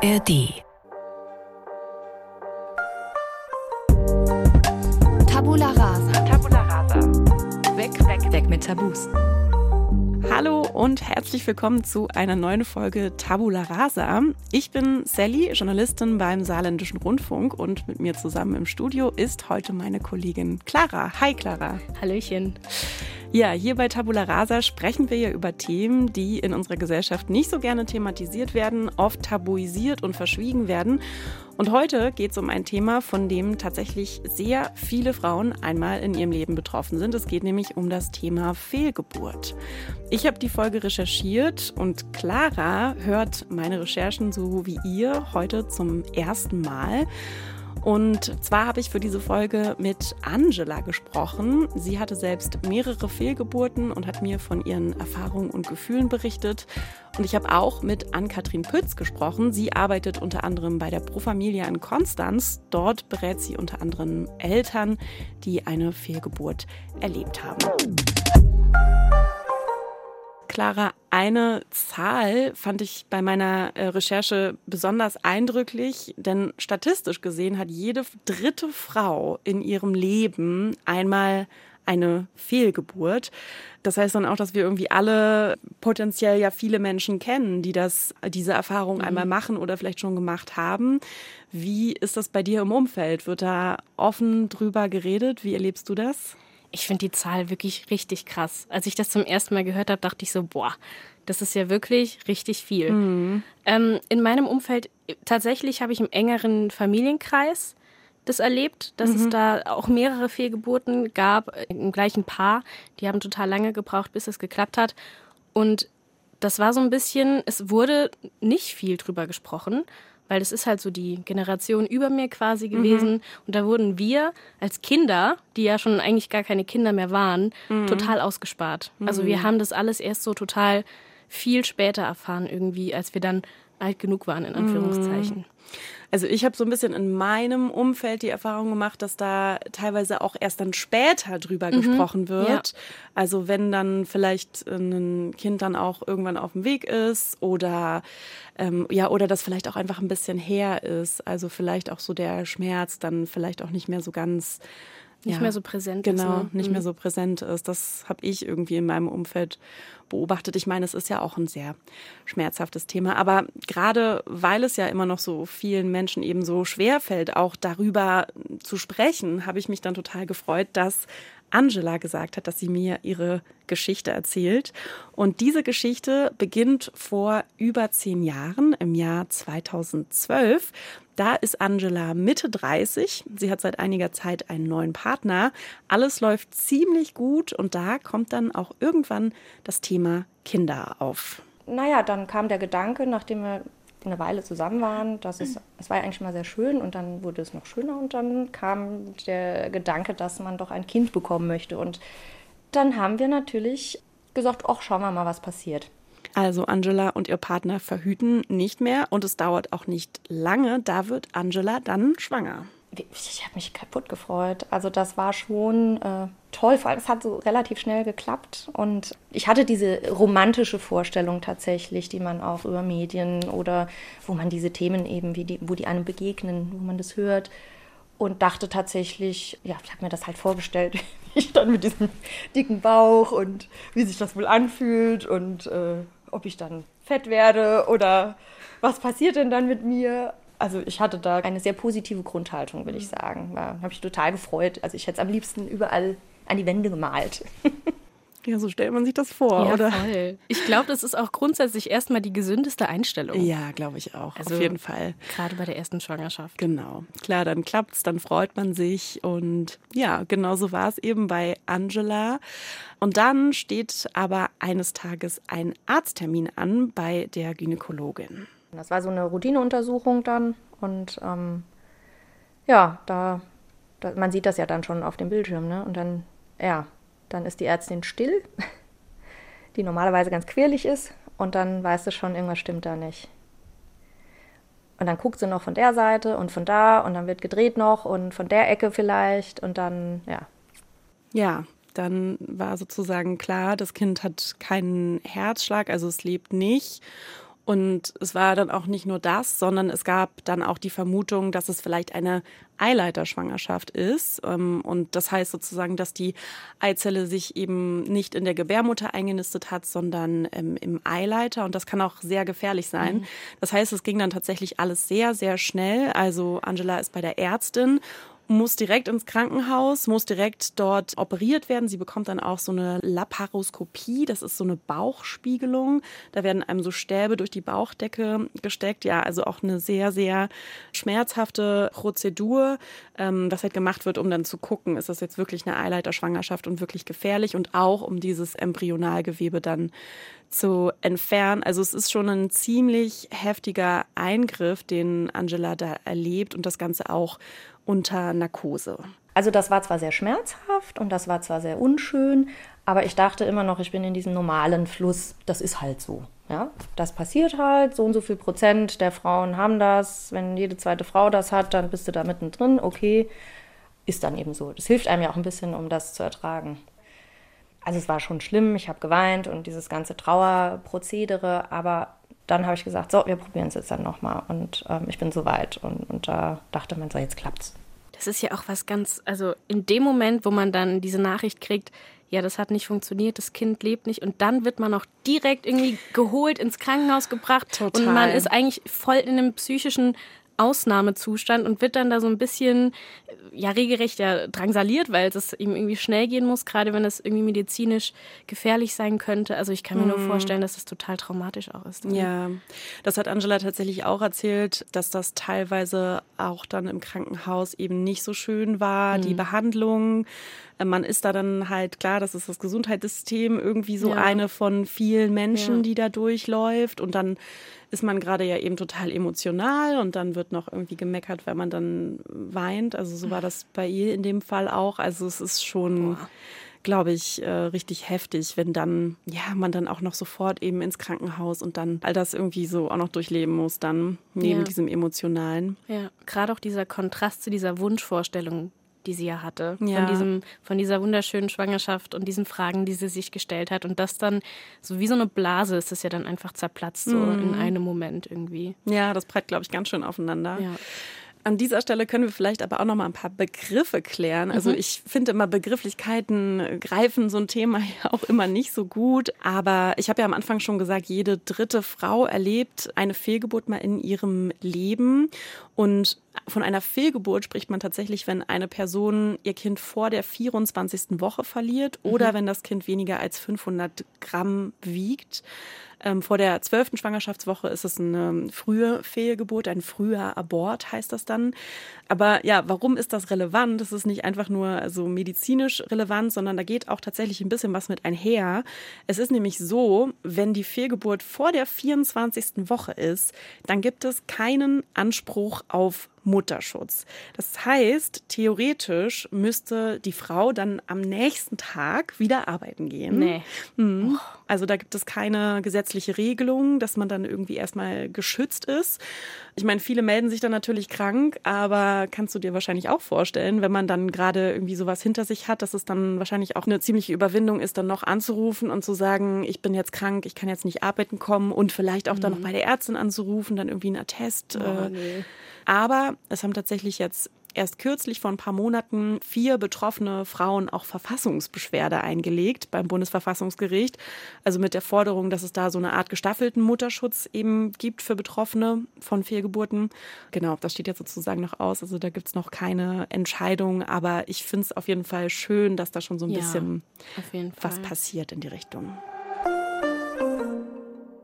ARD. Tabula rasa. Tabula rasa. Weg, weg, weg mit Tabus. Hallo und herzlich willkommen zu einer neuen Folge Tabula Rasa. Ich bin Sally, Journalistin beim Saarländischen Rundfunk und mit mir zusammen im Studio ist heute meine Kollegin Clara. Hi Clara. Hallöchen. Ja, hier bei Tabula Rasa sprechen wir ja über Themen, die in unserer Gesellschaft nicht so gerne thematisiert werden, oft tabuisiert und verschwiegen werden. Und heute geht es um ein Thema, von dem tatsächlich sehr viele Frauen einmal in ihrem Leben betroffen sind. Es geht nämlich um das Thema Fehlgeburt. Ich habe die Folge recherchiert und Clara hört meine Recherchen so wie ihr heute zum ersten Mal. Und zwar habe ich für diese Folge mit Angela gesprochen. Sie hatte selbst mehrere Fehlgeburten und hat mir von ihren Erfahrungen und Gefühlen berichtet. Und ich habe auch mit Ann-Kathrin Pütz gesprochen. Sie arbeitet unter anderem bei der Pro Familia in Konstanz. Dort berät sie unter anderem Eltern, die eine Fehlgeburt erlebt haben. Clara, eine Zahl fand ich bei meiner äh, Recherche besonders eindrücklich, denn statistisch gesehen hat jede dritte Frau in ihrem Leben einmal eine Fehlgeburt. Das heißt dann auch, dass wir irgendwie alle potenziell ja viele Menschen kennen, die das, diese Erfahrung mhm. einmal machen oder vielleicht schon gemacht haben. Wie ist das bei dir im Umfeld? Wird da offen drüber geredet? Wie erlebst du das? Ich finde die Zahl wirklich richtig krass. Als ich das zum ersten Mal gehört habe, dachte ich so, boah, das ist ja wirklich richtig viel. Mhm. Ähm, in meinem Umfeld, tatsächlich habe ich im engeren Familienkreis das erlebt, dass mhm. es da auch mehrere Fehlgeburten gab äh, im gleichen Paar. Die haben total lange gebraucht, bis es geklappt hat. Und das war so ein bisschen, es wurde nicht viel drüber gesprochen weil das ist halt so die Generation über mir quasi mhm. gewesen. Mhm. Und da wurden wir als Kinder, die ja schon eigentlich gar keine Kinder mehr waren, mhm. total ausgespart. Also wir mhm. haben das alles erst so total viel später erfahren irgendwie, als wir dann alt genug waren, in Anführungszeichen. Mhm. Also ich habe so ein bisschen in meinem Umfeld die Erfahrung gemacht, dass da teilweise auch erst dann später drüber mhm. gesprochen wird. Ja. Also wenn dann vielleicht ein Kind dann auch irgendwann auf dem Weg ist oder ähm, ja oder das vielleicht auch einfach ein bisschen her ist. Also vielleicht auch so der Schmerz dann vielleicht auch nicht mehr so ganz nicht ja, mehr so präsent genau, ist. Genau, ne? nicht mhm. mehr so präsent ist. Das habe ich irgendwie in meinem Umfeld beobachtet. Ich meine, es ist ja auch ein sehr schmerzhaftes Thema. Aber gerade weil es ja immer noch so vielen Menschen eben so schwer fällt, auch darüber zu sprechen, habe ich mich dann total gefreut, dass Angela gesagt hat, dass sie mir ihre Geschichte erzählt. Und diese Geschichte beginnt vor über zehn Jahren, im Jahr 2012. Da ist Angela Mitte 30. Sie hat seit einiger Zeit einen neuen Partner. Alles läuft ziemlich gut und da kommt dann auch irgendwann das Thema Kinder auf. Naja, dann kam der Gedanke, nachdem wir eine Weile zusammen waren, dass es, es war ja eigentlich mal sehr schön und dann wurde es noch schöner und dann kam der Gedanke, dass man doch ein Kind bekommen möchte. Und dann haben wir natürlich gesagt, ach, schauen wir mal, was passiert. Also Angela und ihr Partner verhüten nicht mehr und es dauert auch nicht lange. Da wird Angela dann schwanger. Ich habe mich kaputt gefreut. Also das war schon äh, toll. Vor allem, es hat so relativ schnell geklappt. Und ich hatte diese romantische Vorstellung tatsächlich, die man auch über Medien oder wo man diese Themen eben, die, wo die einem begegnen, wo man das hört. Und dachte tatsächlich, ja, ich habe mir das halt vorgestellt, wie ich dann mit diesem dicken Bauch und wie sich das wohl anfühlt und äh, ob ich dann fett werde oder was passiert denn dann mit mir. Also ich hatte da eine sehr positive Grundhaltung, will ich mhm. sagen. Da habe ich total gefreut. Also ich hätte es am liebsten überall an die Wände gemalt. Ja, so stellt man sich das vor, ja, oder? Voll. Ich glaube, das ist auch grundsätzlich erstmal die gesündeste Einstellung. Ja, glaube ich auch. Also auf jeden Fall. Gerade bei der ersten Schwangerschaft. Genau. Klar, dann klappt's, dann freut man sich. Und ja, genau so war es eben bei Angela. Und dann steht aber eines Tages ein Arzttermin an bei der Gynäkologin. Das war so eine Routineuntersuchung dann. Und ähm, ja, da, da, man sieht das ja dann schon auf dem Bildschirm, ne? Und dann, ja, dann ist die Ärztin still, die normalerweise ganz quirlig ist, und dann weißt du schon, irgendwas stimmt da nicht. Und dann guckt sie noch von der Seite und von da und dann wird gedreht noch und von der Ecke vielleicht und dann, ja. Ja, dann war sozusagen klar, das Kind hat keinen Herzschlag, also es lebt nicht. Und es war dann auch nicht nur das, sondern es gab dann auch die Vermutung, dass es vielleicht eine Eileiterschwangerschaft ist. Ähm, und das heißt sozusagen, dass die Eizelle sich eben nicht in der Gebärmutter eingenistet hat, sondern ähm, im Eileiter. Und das kann auch sehr gefährlich sein. Mhm. Das heißt, es ging dann tatsächlich alles sehr, sehr schnell. Also Angela ist bei der Ärztin muss direkt ins Krankenhaus, muss direkt dort operiert werden. Sie bekommt dann auch so eine Laparoskopie, das ist so eine Bauchspiegelung. Da werden einem so Stäbe durch die Bauchdecke gesteckt. Ja, also auch eine sehr, sehr schmerzhafte Prozedur, ähm, was halt gemacht wird, um dann zu gucken, ist das jetzt wirklich eine Eileiterschwangerschaft und wirklich gefährlich und auch um dieses Embryonalgewebe dann zu entfernen. Also es ist schon ein ziemlich heftiger Eingriff, den Angela da erlebt und das Ganze auch unter Narkose. Also das war zwar sehr schmerzhaft und das war zwar sehr unschön, aber ich dachte immer noch, ich bin in diesem normalen Fluss. Das ist halt so. Ja, das passiert halt. So und so viel Prozent der Frauen haben das. Wenn jede zweite Frau das hat, dann bist du da mittendrin. Okay, ist dann eben so. Das hilft einem ja auch ein bisschen, um das zu ertragen. Also es war schon schlimm. Ich habe geweint und dieses ganze Trauerprozedere. Aber dann habe ich gesagt, so, wir probieren es jetzt dann nochmal. Und ähm, ich bin soweit. Und, und da dachte man so, jetzt klappt's. Das ist ja auch was ganz, also in dem Moment, wo man dann diese Nachricht kriegt, ja, das hat nicht funktioniert, das Kind lebt nicht und dann wird man auch direkt irgendwie geholt, ins Krankenhaus gebracht Total. und man ist eigentlich voll in einem psychischen Ausnahmezustand und wird dann da so ein bisschen, ja, regelrecht ja drangsaliert, weil es ihm irgendwie schnell gehen muss, gerade wenn es irgendwie medizinisch gefährlich sein könnte. Also ich kann mir nur mhm. vorstellen, dass das total traumatisch auch ist. Ja, das hat Angela tatsächlich auch erzählt, dass das teilweise auch dann im Krankenhaus eben nicht so schön war, mhm. die Behandlung. Äh, man ist da dann halt klar, das ist das Gesundheitssystem irgendwie so ja. eine von vielen Menschen, ja. die da durchläuft und dann ist man gerade ja eben total emotional und dann wird noch irgendwie gemeckert, wenn man dann weint. Also so war das bei ihr in dem Fall auch. Also es ist schon. glaube ich, äh, richtig heftig, wenn dann, ja, man dann auch noch sofort eben ins Krankenhaus und dann all das irgendwie so auch noch durchleben muss, dann neben ja. diesem Emotionalen. Ja, gerade auch dieser Kontrast zu dieser Wunschvorstellung, die sie ja hatte, ja. von, diesem, von dieser wunderschönen Schwangerschaft und diesen Fragen, die sie sich gestellt hat. Und das dann, so wie so eine Blase, ist es ja dann einfach zerplatzt, so mhm. in einem Moment irgendwie. Ja, das prallt, glaube ich, ganz schön aufeinander. Ja. An dieser Stelle können wir vielleicht aber auch noch mal ein paar Begriffe klären. Also mhm. ich finde immer Begrifflichkeiten greifen so ein Thema ja auch immer nicht so gut. Aber ich habe ja am Anfang schon gesagt, jede dritte Frau erlebt eine Fehlgeburt mal in ihrem Leben. Und von einer Fehlgeburt spricht man tatsächlich, wenn eine Person ihr Kind vor der 24. Woche verliert oder mhm. wenn das Kind weniger als 500 Gramm wiegt. Ähm, vor der zwölften Schwangerschaftswoche ist es eine frühe Fehlgeburt, ein früher Abort heißt das dann. Aber ja, warum ist das relevant? Es ist nicht einfach nur so medizinisch relevant, sondern da geht auch tatsächlich ein bisschen was mit einher. Es ist nämlich so, wenn die Fehlgeburt vor der 24. Woche ist, dann gibt es keinen Anspruch auf Mutterschutz. Das heißt, theoretisch müsste die Frau dann am nächsten Tag wieder arbeiten gehen. Nee. Mhm. Also da gibt es keine gesetzliche Regelung, dass man dann irgendwie erstmal geschützt ist. Ich meine, viele melden sich dann natürlich krank, aber kannst du dir wahrscheinlich auch vorstellen, wenn man dann gerade irgendwie sowas hinter sich hat, dass es dann wahrscheinlich auch eine ziemliche Überwindung ist, dann noch anzurufen und zu sagen, ich bin jetzt krank, ich kann jetzt nicht arbeiten kommen und vielleicht auch mhm. dann noch bei der Ärztin anzurufen, dann irgendwie einen Attest. Oh, äh, nee. Aber es haben tatsächlich jetzt erst kürzlich vor ein paar Monaten vier betroffene Frauen auch Verfassungsbeschwerde eingelegt beim Bundesverfassungsgericht. Also mit der Forderung, dass es da so eine Art gestaffelten Mutterschutz eben gibt für Betroffene von Fehlgeburten. Genau, das steht jetzt sozusagen noch aus. Also da gibt es noch keine Entscheidung. Aber ich finde es auf jeden Fall schön, dass da schon so ein ja, bisschen was passiert in die Richtung.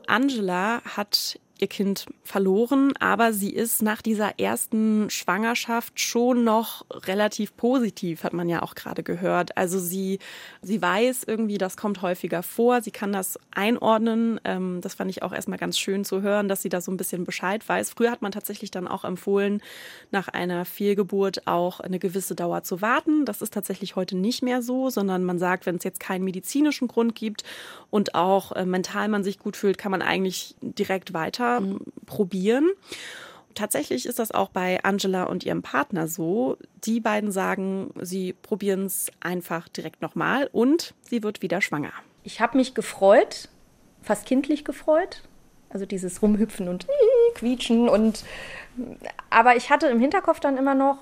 Angela hat ihr Kind verloren, aber sie ist nach dieser ersten Schwangerschaft schon noch relativ positiv, hat man ja auch gerade gehört. Also sie, sie weiß irgendwie, das kommt häufiger vor, sie kann das einordnen. Ähm, das fand ich auch erstmal ganz schön zu hören, dass sie da so ein bisschen Bescheid weiß. Früher hat man tatsächlich dann auch empfohlen, nach einer Fehlgeburt auch eine gewisse Dauer zu warten. Das ist tatsächlich heute nicht mehr so, sondern man sagt, wenn es jetzt keinen medizinischen Grund gibt und auch äh, mental man sich gut fühlt, kann man eigentlich direkt weiter mhm. probieren. Tatsächlich ist das auch bei Angela und ihrem Partner so. Die beiden sagen, sie probieren es einfach direkt nochmal und sie wird wieder schwanger. Ich habe mich gefreut, fast kindlich gefreut. Also dieses Rumhüpfen und quietschen und aber ich hatte im Hinterkopf dann immer noch,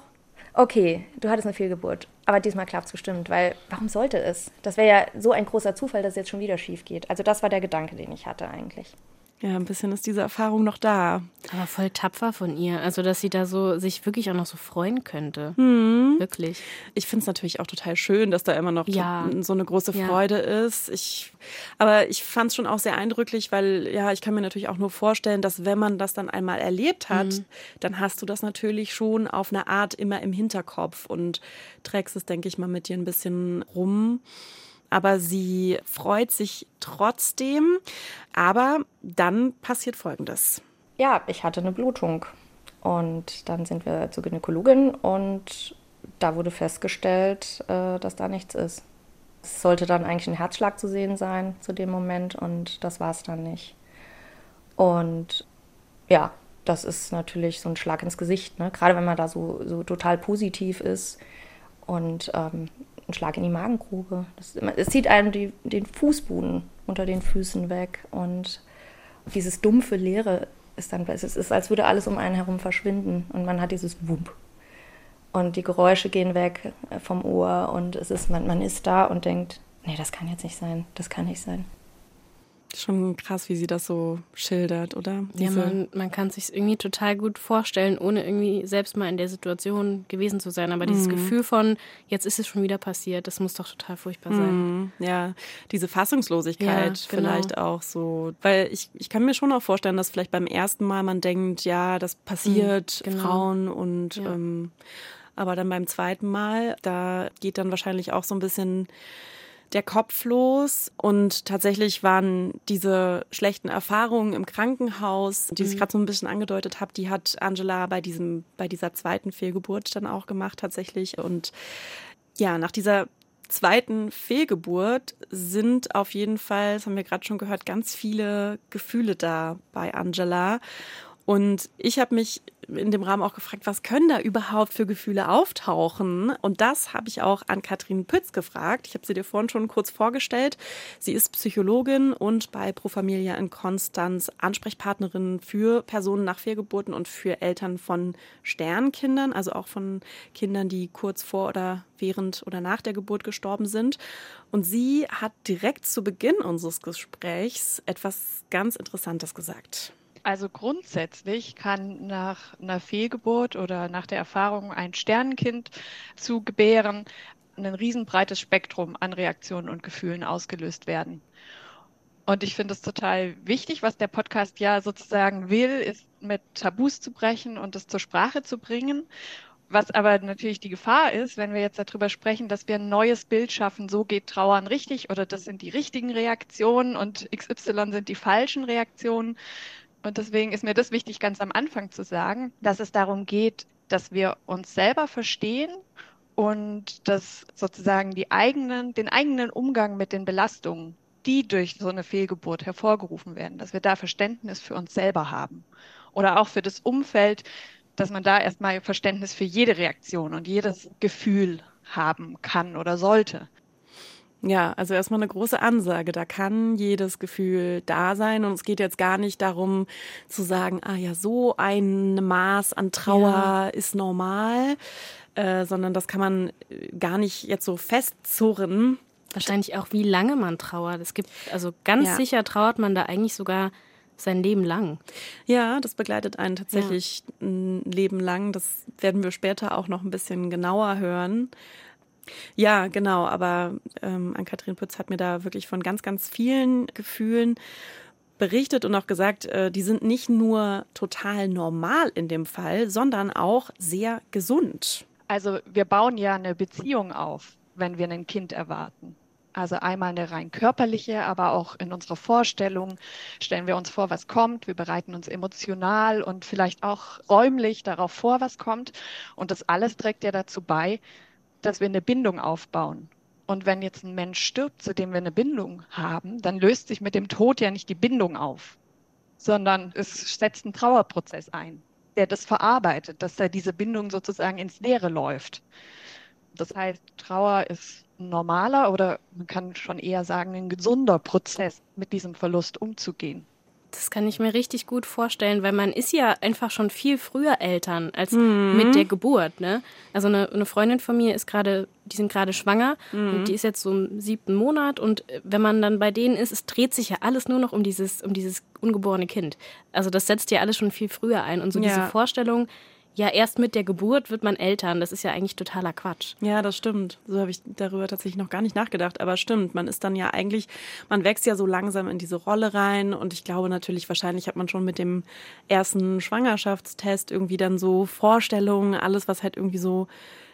okay, du hattest eine Fehlgeburt, aber diesmal klappt es bestimmt, weil warum sollte es? Das wäre ja so ein großer Zufall, dass es jetzt schon wieder schief geht. Also das war der Gedanke, den ich hatte eigentlich. Ja, ein bisschen ist diese Erfahrung noch da. Aber voll tapfer von ihr. Also, dass sie da so sich wirklich auch noch so freuen könnte. Mhm. Wirklich. Ich finde es natürlich auch total schön, dass da immer noch Ja. so, eine große Ja. Freude ist. Ich, aber ich fand es schon auch sehr eindrücklich, weil ja, ich kann mir natürlich auch nur vorstellen, dass wenn man das dann einmal erlebt hat, Mhm. dann hast du das natürlich schon auf eine Art immer im Hinterkopf und trägst es, denke ich mal, mit dir ein bisschen rum. Aber sie freut sich trotzdem. Aber dann passiert Folgendes. Ja, ich hatte eine Blutung. Und dann sind wir zur Gynäkologin und da wurde festgestellt, äh, dass da nichts ist. Es sollte dann eigentlich ein Herzschlag zu sehen sein zu dem Moment und das war es dann nicht. Und ja, das ist natürlich so ein Schlag ins Gesicht, ne? gerade wenn man da so, so total positiv ist und ähm, ein Schlag in die Magengrube. Das, es zieht einem die, den Fußboden unter den Füßen weg und dieses dumpfe Leere ist dann, es ist, als würde alles um einen herum verschwinden und man hat dieses Wump. Und die Geräusche gehen weg äh, vom Ohr und es ist, man, man ist da und denkt, nee, das kann jetzt nicht sein, das kann nicht sein. Schon krass, wie sie das so schildert, oder? Ja, Diese- man, man kann sich irgendwie total gut vorstellen, ohne irgendwie selbst mal in der Situation gewesen zu sein. Aber dieses Gefühl von, jetzt ist es schon wieder passiert, das muss doch total furchtbar sein. Mhm, Ja, diese Fassungslosigkeit Ja, genau. vielleicht auch so. Weil ich, ich kann mir schon auch vorstellen, dass vielleicht beim ersten Mal man denkt, ja, das passiert Mhm, genau. Frauen und Ja. ähm, aber dann beim zweiten Mal, da geht dann wahrscheinlich auch so ein bisschen der Kopf los und tatsächlich waren diese schlechten Erfahrungen im Krankenhaus, die Mhm. ich gerade so ein bisschen angedeutet habe, die hat Angela bei diesem bei dieser zweiten Fehlgeburt dann auch gemacht tatsächlich und ja, nach dieser zweiten Fehlgeburt sind auf jeden Fall, das haben wir gerade schon gehört, ganz viele Gefühle da bei Angela. Und ich habe mich in dem Rahmen auch gefragt, was können da überhaupt für Gefühle auftauchen? Und das habe ich auch an Katrin Pütz gefragt. Ich habe sie dir vorhin schon kurz vorgestellt. Sie ist Psychologin und bei Pro Familia in Konstanz Ansprechpartnerin für Personen nach Fehlgeburten und für Eltern von Sternkindern, also auch von Kindern, die kurz vor oder während oder nach der Geburt gestorben sind. Und sie hat direkt zu Beginn unseres Gesprächs etwas ganz Interessantes gesagt. Also grundsätzlich kann nach einer Fehlgeburt oder nach der Erfahrung, ein Sternenkind zu gebären, ein riesenbreites Spektrum an Reaktionen und Gefühlen ausgelöst werden. Und ich finde es total wichtig, was der Podcast ja sozusagen will, ist mit Tabus zu brechen und es zur Sprache zu bringen. Was aber natürlich die Gefahr ist, wenn wir jetzt darüber sprechen, dass wir ein neues Bild schaffen, so geht Trauern richtig oder das sind die richtigen Reaktionen und XY sind die falschen Reaktionen. Und deswegen ist mir das wichtig, ganz am Anfang zu sagen, dass es darum geht, dass wir uns selber verstehen und dass sozusagen die eigenen, den eigenen Umgang mit den Belastungen, die durch so eine Fehlgeburt hervorgerufen werden, dass wir da Verständnis für uns selber haben. Oder auch für das Umfeld, dass man da erstmal Verständnis für jede Reaktion und jedes Gefühl haben kann oder sollte. Ja, also erstmal eine große Ansage. Da kann jedes Gefühl da sein. Und es geht jetzt gar nicht darum zu sagen, ah ja, so ein Maß an Trauer Ja. ist normal, äh, sondern das kann man äh, gar nicht jetzt so festzurren. Wahrscheinlich auch, wie lange man trauert. Es gibt, also ganz Ja. sicher trauert man da eigentlich sogar sein Leben lang. Ja, das begleitet einen tatsächlich ein Leben lang. Das werden wir später auch noch ein bisschen genauer hören. Ja, genau, aber ähm, Ann-Kathrin Pütz hat mir da wirklich von ganz, ganz vielen Gefühlen berichtet und auch gesagt, äh, die sind nicht nur total normal in dem Fall, sondern auch sehr gesund. Also wir bauen ja eine Beziehung auf, wenn wir ein Kind erwarten. Also einmal eine rein körperliche, aber auch in unserer Vorstellung stellen wir uns vor, was kommt. Wir bereiten uns emotional und vielleicht auch räumlich darauf vor, was kommt. Und das alles trägt ja dazu bei, dass wir eine Bindung aufbauen. Und wenn jetzt ein Mensch stirbt, zu dem wir eine Bindung haben, dann löst sich mit dem Tod ja nicht die Bindung auf, sondern es setzt einen Trauerprozess ein, der das verarbeitet, dass da diese Bindung sozusagen ins Leere läuft. Das heißt, Trauer ist ein normaler oder man kann schon eher sagen, ein gesunder Prozess, mit diesem Verlust umzugehen. Das kann ich mir richtig gut vorstellen, weil man ist ja einfach schon viel früher Eltern als mhm. mit der Geburt. Ne? Also eine, eine Freundin von mir ist gerade, die sind gerade schwanger mhm. und die ist jetzt so im siebten Monat und wenn man dann bei denen ist, es dreht sich ja alles nur noch um dieses, um dieses ungeborene Kind. Also das setzt ja alles schon viel früher ein und so ja. diese Vorstellung, ja, erst mit der Geburt wird man Eltern. Das ist ja eigentlich totaler Quatsch. Ja, das stimmt. So habe ich darüber tatsächlich noch gar nicht nachgedacht. Aber stimmt, man ist dann ja eigentlich, man wächst ja so langsam in diese Rolle rein. Und ich glaube natürlich, wahrscheinlich hat man schon mit dem ersten Schwangerschaftstest irgendwie dann so Vorstellungen, alles, was halt irgendwie so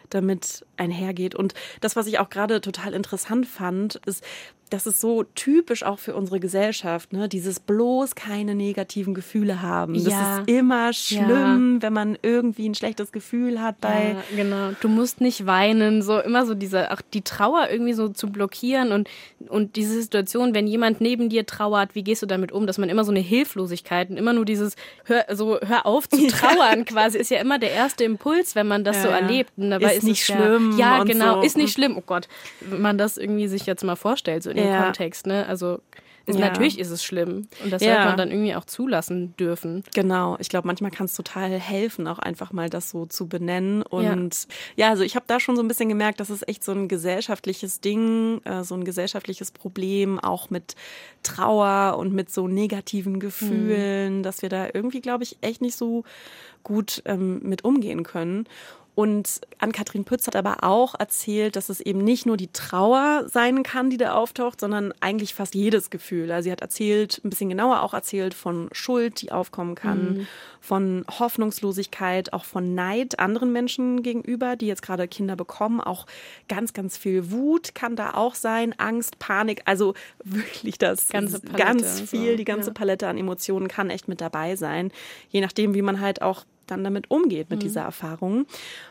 damit einhergeht. Und das, was ich auch gerade total interessant fand, ist, das ist so typisch auch für unsere Gesellschaft, ne? Dieses bloß keine negativen Gefühle haben. Das ja. ist immer schlimm, ja. wenn man irgendwie ein schlechtes Gefühl hat bei. Ja, genau. Du musst nicht weinen, so immer so diese, auch die Trauer irgendwie so zu blockieren und, und diese Situation, wenn jemand neben dir trauert, wie gehst du damit um? Dass man immer so eine Hilflosigkeit und immer nur dieses, hör, so, hör auf zu trauern quasi, ist ja immer der erste Impuls, wenn man das so erlebt. Und dabei ist, ist nicht schlimm. Ja, genau, so. ist nicht schlimm. Oh Gott, wenn man das irgendwie sich jetzt mal vorstellt, so dem ja. Kontext, ne? Also ist, ja. natürlich ist es schlimm und das ja. sollte man dann irgendwie auch zulassen dürfen. Genau, ich glaube, manchmal kann es total helfen, auch einfach mal das so zu benennen. Und ja, ja also ich habe da schon so ein bisschen gemerkt, dass es echt so ein gesellschaftliches Ding, äh, so ein gesellschaftliches Problem, auch mit Trauer und mit so negativen Gefühlen, mhm. dass wir da irgendwie, glaube ich, echt nicht so gut ähm, mit umgehen können. Und Ann-Kathrin Pütz hat aber auch erzählt, dass es eben nicht nur die Trauer sein kann, die da auftaucht, sondern eigentlich fast jedes Gefühl. Also sie hat erzählt, ein bisschen genauer auch erzählt von Schuld, die aufkommen kann, mhm. von Hoffnungslosigkeit, auch von Neid anderen Menschen gegenüber, die jetzt gerade Kinder bekommen. Auch ganz, ganz viel Wut kann da auch sein, Angst, Panik. Also wirklich das ganze Palette, ganz viel, so. die ganze ja. Palette an Emotionen kann echt mit dabei sein. Je nachdem, wie man halt auch dann damit umgeht, mit mhm. dieser Erfahrung.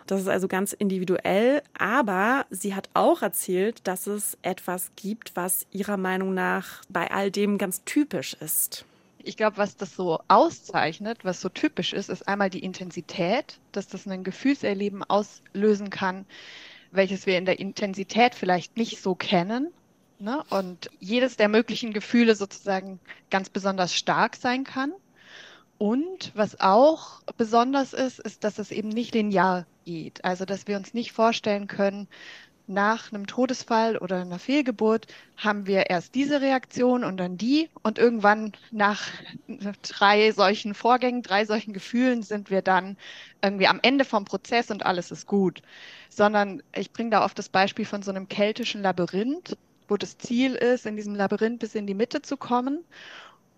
Das ist also ganz individuell, aber sie hat auch erzählt, dass es etwas gibt, was ihrer Meinung nach bei all dem ganz typisch ist. Ich glaube, was das so auszeichnet, was so typisch ist, ist einmal die Intensität, dass das ein Gefühlserleben auslösen kann, welches wir in der Intensität vielleicht nicht so kennen. Ne? Und jedes der möglichen Gefühle sozusagen ganz besonders stark sein kann. Und was auch besonders ist, ist, dass es eben nicht linear geht. Also, dass wir uns nicht vorstellen können, nach einem Todesfall oder einer Fehlgeburt haben wir erst diese Reaktion und dann die und irgendwann nach drei solchen Vorgängen, drei solchen Gefühlen sind wir dann irgendwie am Ende vom Prozess und alles ist gut. Sondern ich bringe da oft das Beispiel von so einem keltischen Labyrinth, wo das Ziel ist, in diesem Labyrinth bis in die Mitte zu kommen.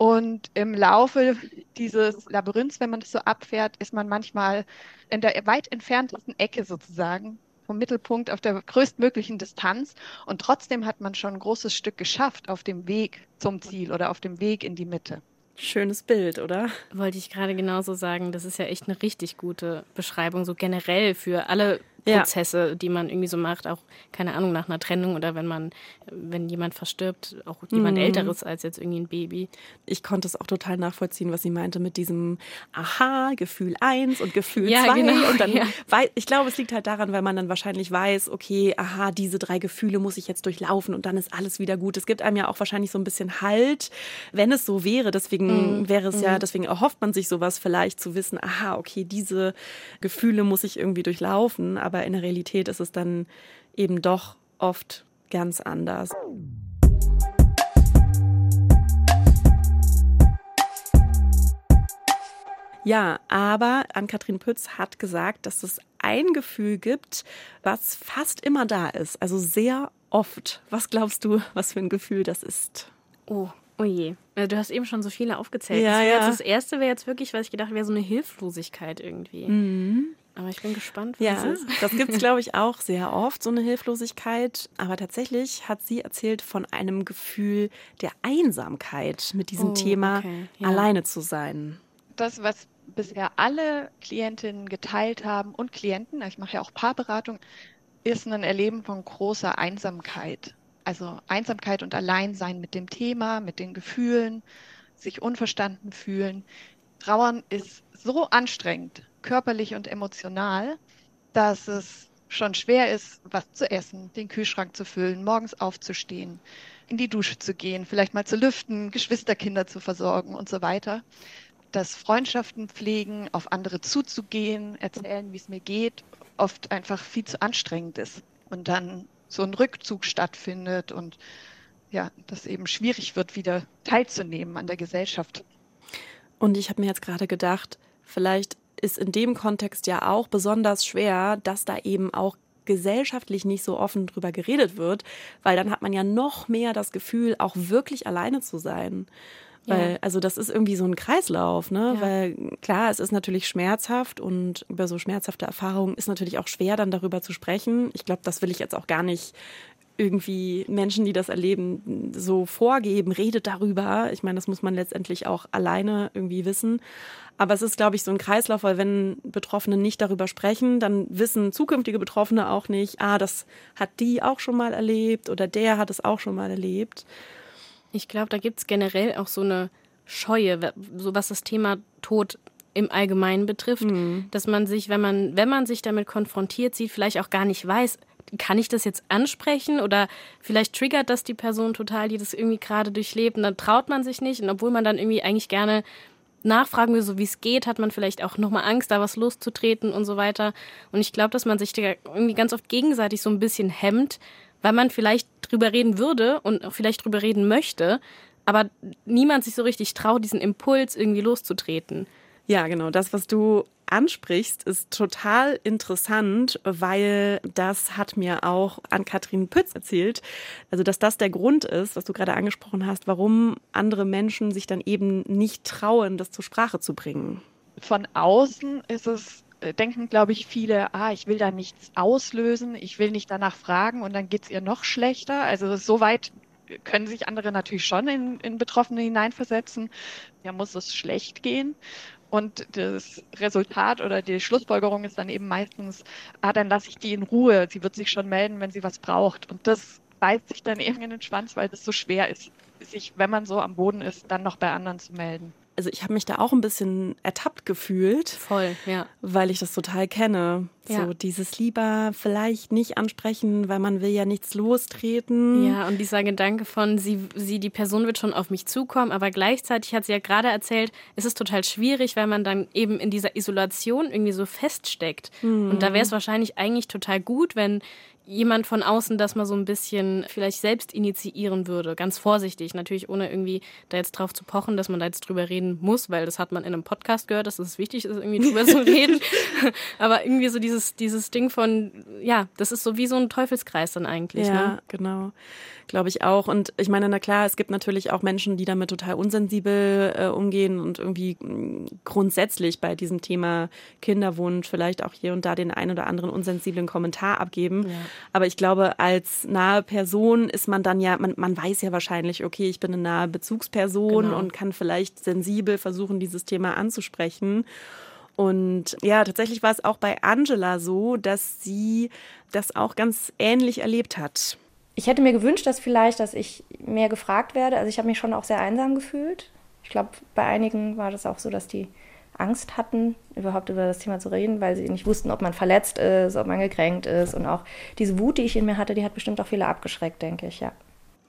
Und im Laufe dieses Labyrinths, wenn man das so abfährt, ist man manchmal in der weit entferntesten Ecke sozusagen vom Mittelpunkt auf der größtmöglichen Distanz. Und trotzdem hat man schon ein großes Stück geschafft auf dem Weg zum Ziel oder auf dem Weg in die Mitte. Schönes Bild, oder? Wollte ich gerade genauso sagen. Das ist ja echt eine richtig gute Beschreibung, so generell für alle Prozesse, ja. die man irgendwie so macht, auch keine Ahnung nach einer Trennung oder wenn man, wenn jemand verstirbt, auch jemand mhm. Älteres als jetzt irgendwie ein Baby. Ich konnte es auch total nachvollziehen, was sie meinte mit diesem Aha, Gefühl 1 und Gefühl 2. Ja, genau, und dann, ja. weil, ich glaube, es liegt halt daran, weil man dann wahrscheinlich weiß, okay, aha, diese drei Gefühle muss ich jetzt durchlaufen und dann ist alles wieder gut. Es gibt einem ja auch wahrscheinlich so ein bisschen Halt, wenn es so wäre. Deswegen mhm. wäre es ja, mhm. deswegen erhofft man sich sowas vielleicht zu wissen, aha, okay, diese Gefühle muss ich irgendwie durchlaufen. Aber aber in der Realität ist es dann eben doch oft ganz anders. Ja, aber Ann-Kathrin Pütz hat gesagt, dass es ein Gefühl gibt, was fast immer da ist, also sehr oft. Was glaubst du, was für ein Gefühl das ist? Oh, oh je. Also du hast eben schon so viele aufgezählt. Ja, das, ja. das erste wäre jetzt wirklich, was ich gedacht wäre, so eine Hilflosigkeit irgendwie. Mhm. Aber ich bin gespannt, was ja, es ist. Das gibt es, glaube ich, auch sehr oft, so eine Hilflosigkeit. Aber tatsächlich hat sie erzählt von einem Gefühl der Einsamkeit mit diesem oh, Thema, okay. ja. alleine zu sein. Das, was bisher alle Klientinnen geteilt haben und Klienten, ich mache ja auch Paarberatung, ist ein Erleben von großer Einsamkeit. Also Einsamkeit und Alleinsein mit dem Thema, mit den Gefühlen, sich unverstanden fühlen. Trauern ist so anstrengend, körperlich und emotional, dass es schon schwer ist, was zu essen, den Kühlschrank zu füllen, morgens aufzustehen, in die Dusche zu gehen, vielleicht mal zu lüften, Geschwisterkinder zu versorgen und so weiter. Dass Freundschaften pflegen, auf andere zuzugehen, erzählen, wie es mir geht, oft einfach viel zu anstrengend ist. Und dann so ein Rückzug stattfindet und ja, das eben schwierig wird, wieder teilzunehmen an der Gesellschaft. Und ich habe mir jetzt gerade gedacht, vielleicht ist in dem Kontext ja auch besonders schwer, dass da eben auch gesellschaftlich nicht so offen drüber geredet wird, weil dann hat man ja noch mehr das Gefühl, auch wirklich alleine zu sein. Weil, ja. also das ist irgendwie so ein Kreislauf, ne? Ja. Weil klar, es ist natürlich schmerzhaft und über so schmerzhafte Erfahrungen ist natürlich auch schwer, dann darüber zu sprechen. Ich glaube, das will ich jetzt auch gar nicht irgendwie Menschen, die das erleben, so vorgeben, redet darüber. Ich meine, das muss man letztendlich auch alleine irgendwie wissen. Aber es ist, glaube ich, so ein Kreislauf, weil wenn Betroffene nicht darüber sprechen, dann wissen zukünftige Betroffene auch nicht, ah, das hat die auch schon mal erlebt oder der hat es auch schon mal erlebt. Ich glaube, da gibt es generell auch so eine Scheue, so was das Thema Tod im Allgemeinen betrifft, mhm. dass man sich, wenn man, wenn man sich damit konfrontiert sieht, vielleicht auch gar nicht weiß, kann ich das jetzt ansprechen oder vielleicht triggert das die Person total, die das irgendwie gerade durchlebt und dann traut man sich nicht und obwohl man dann irgendwie eigentlich gerne nachfragen will, so wie es geht, hat man vielleicht auch nochmal Angst, da was loszutreten und so weiter. Und ich glaube, dass man sich irgendwie ganz oft gegenseitig so ein bisschen hemmt, weil man vielleicht drüber reden würde und auch vielleicht drüber reden möchte, aber niemand sich so richtig traut, diesen Impuls irgendwie loszutreten. Ja, genau. Das, was du ansprichst, ist total interessant, weil das hat mir auch an Kathrin Pütz erzählt. Also, dass das der Grund ist, was du gerade angesprochen hast, warum andere Menschen sich dann eben nicht trauen, das zur Sprache zu bringen. Von außen ist es äh, denken, glaube ich, viele, ah, ich will da nichts auslösen, ich will nicht danach fragen und dann geht es ihr noch schlechter. Also so weit können sich andere natürlich schon in, in Betroffene hineinversetzen. Ja, muss es schlecht gehen. Und das Resultat oder die Schlussfolgerung ist dann eben meistens, ah, dann lasse ich die in Ruhe. Sie wird sich schon melden, wenn sie was braucht. Und das beißt sich dann eben in den Schwanz, weil das so schwer ist, sich, wenn man so am Boden ist, dann noch bei anderen zu melden also ich habe mich da auch ein bisschen ertappt gefühlt. Voll, ja. Weil ich das total kenne. Ja. So dieses lieber vielleicht nicht ansprechen, weil man will ja nichts lostreten. Ja, und dieser Gedanke von, sie, sie, die Person wird schon auf mich zukommen, aber gleichzeitig hat sie ja gerade erzählt, ist es total schwierig, weil man dann eben in dieser Isolation irgendwie so feststeckt. Mhm. Und da wäre es wahrscheinlich eigentlich total gut, wenn jemand von außen das mal so ein bisschen vielleicht selbst initiieren würde. Ganz vorsichtig, natürlich ohne irgendwie da jetzt drauf zu pochen, dass man da jetzt drüber reden muss, weil das hat man in einem Podcast gehört, dass es wichtig ist, irgendwie drüber zu reden. Aber irgendwie so dieses, dieses Ding von, ja, das ist so wie so ein Teufelskreis dann eigentlich. Ja, ne? genau. Glaube ich auch. Und ich meine, na klar, es gibt natürlich auch Menschen, die damit total unsensibel äh, umgehen und irgendwie mh, mm, grundsätzlich bei diesem Thema Kinderwunsch vielleicht auch hier und da den einen oder anderen unsensiblen Kommentar abgeben. Ja. Aber ich glaube, als nahe Person ist man dann ja, man, man weiß ja wahrscheinlich, okay, ich bin eine nahe Bezugsperson genau. und kann vielleicht sensibel versuchen, dieses Thema anzusprechen. Und ja, tatsächlich war es auch bei Angela so, dass sie das auch ganz ähnlich erlebt hat. Ich hätte mir gewünscht, dass vielleicht, dass ich mehr gefragt werde. Also ich habe mich schon auch sehr einsam gefühlt. Ich glaube, bei einigen war das auch so, dass die Angst hatten, überhaupt über das Thema zu reden, weil sie nicht wussten, ob man verletzt ist, ob man gekränkt ist. Und auch diese Wut, die ich in mir hatte, die hat bestimmt auch viele abgeschreckt, denke ich, ja.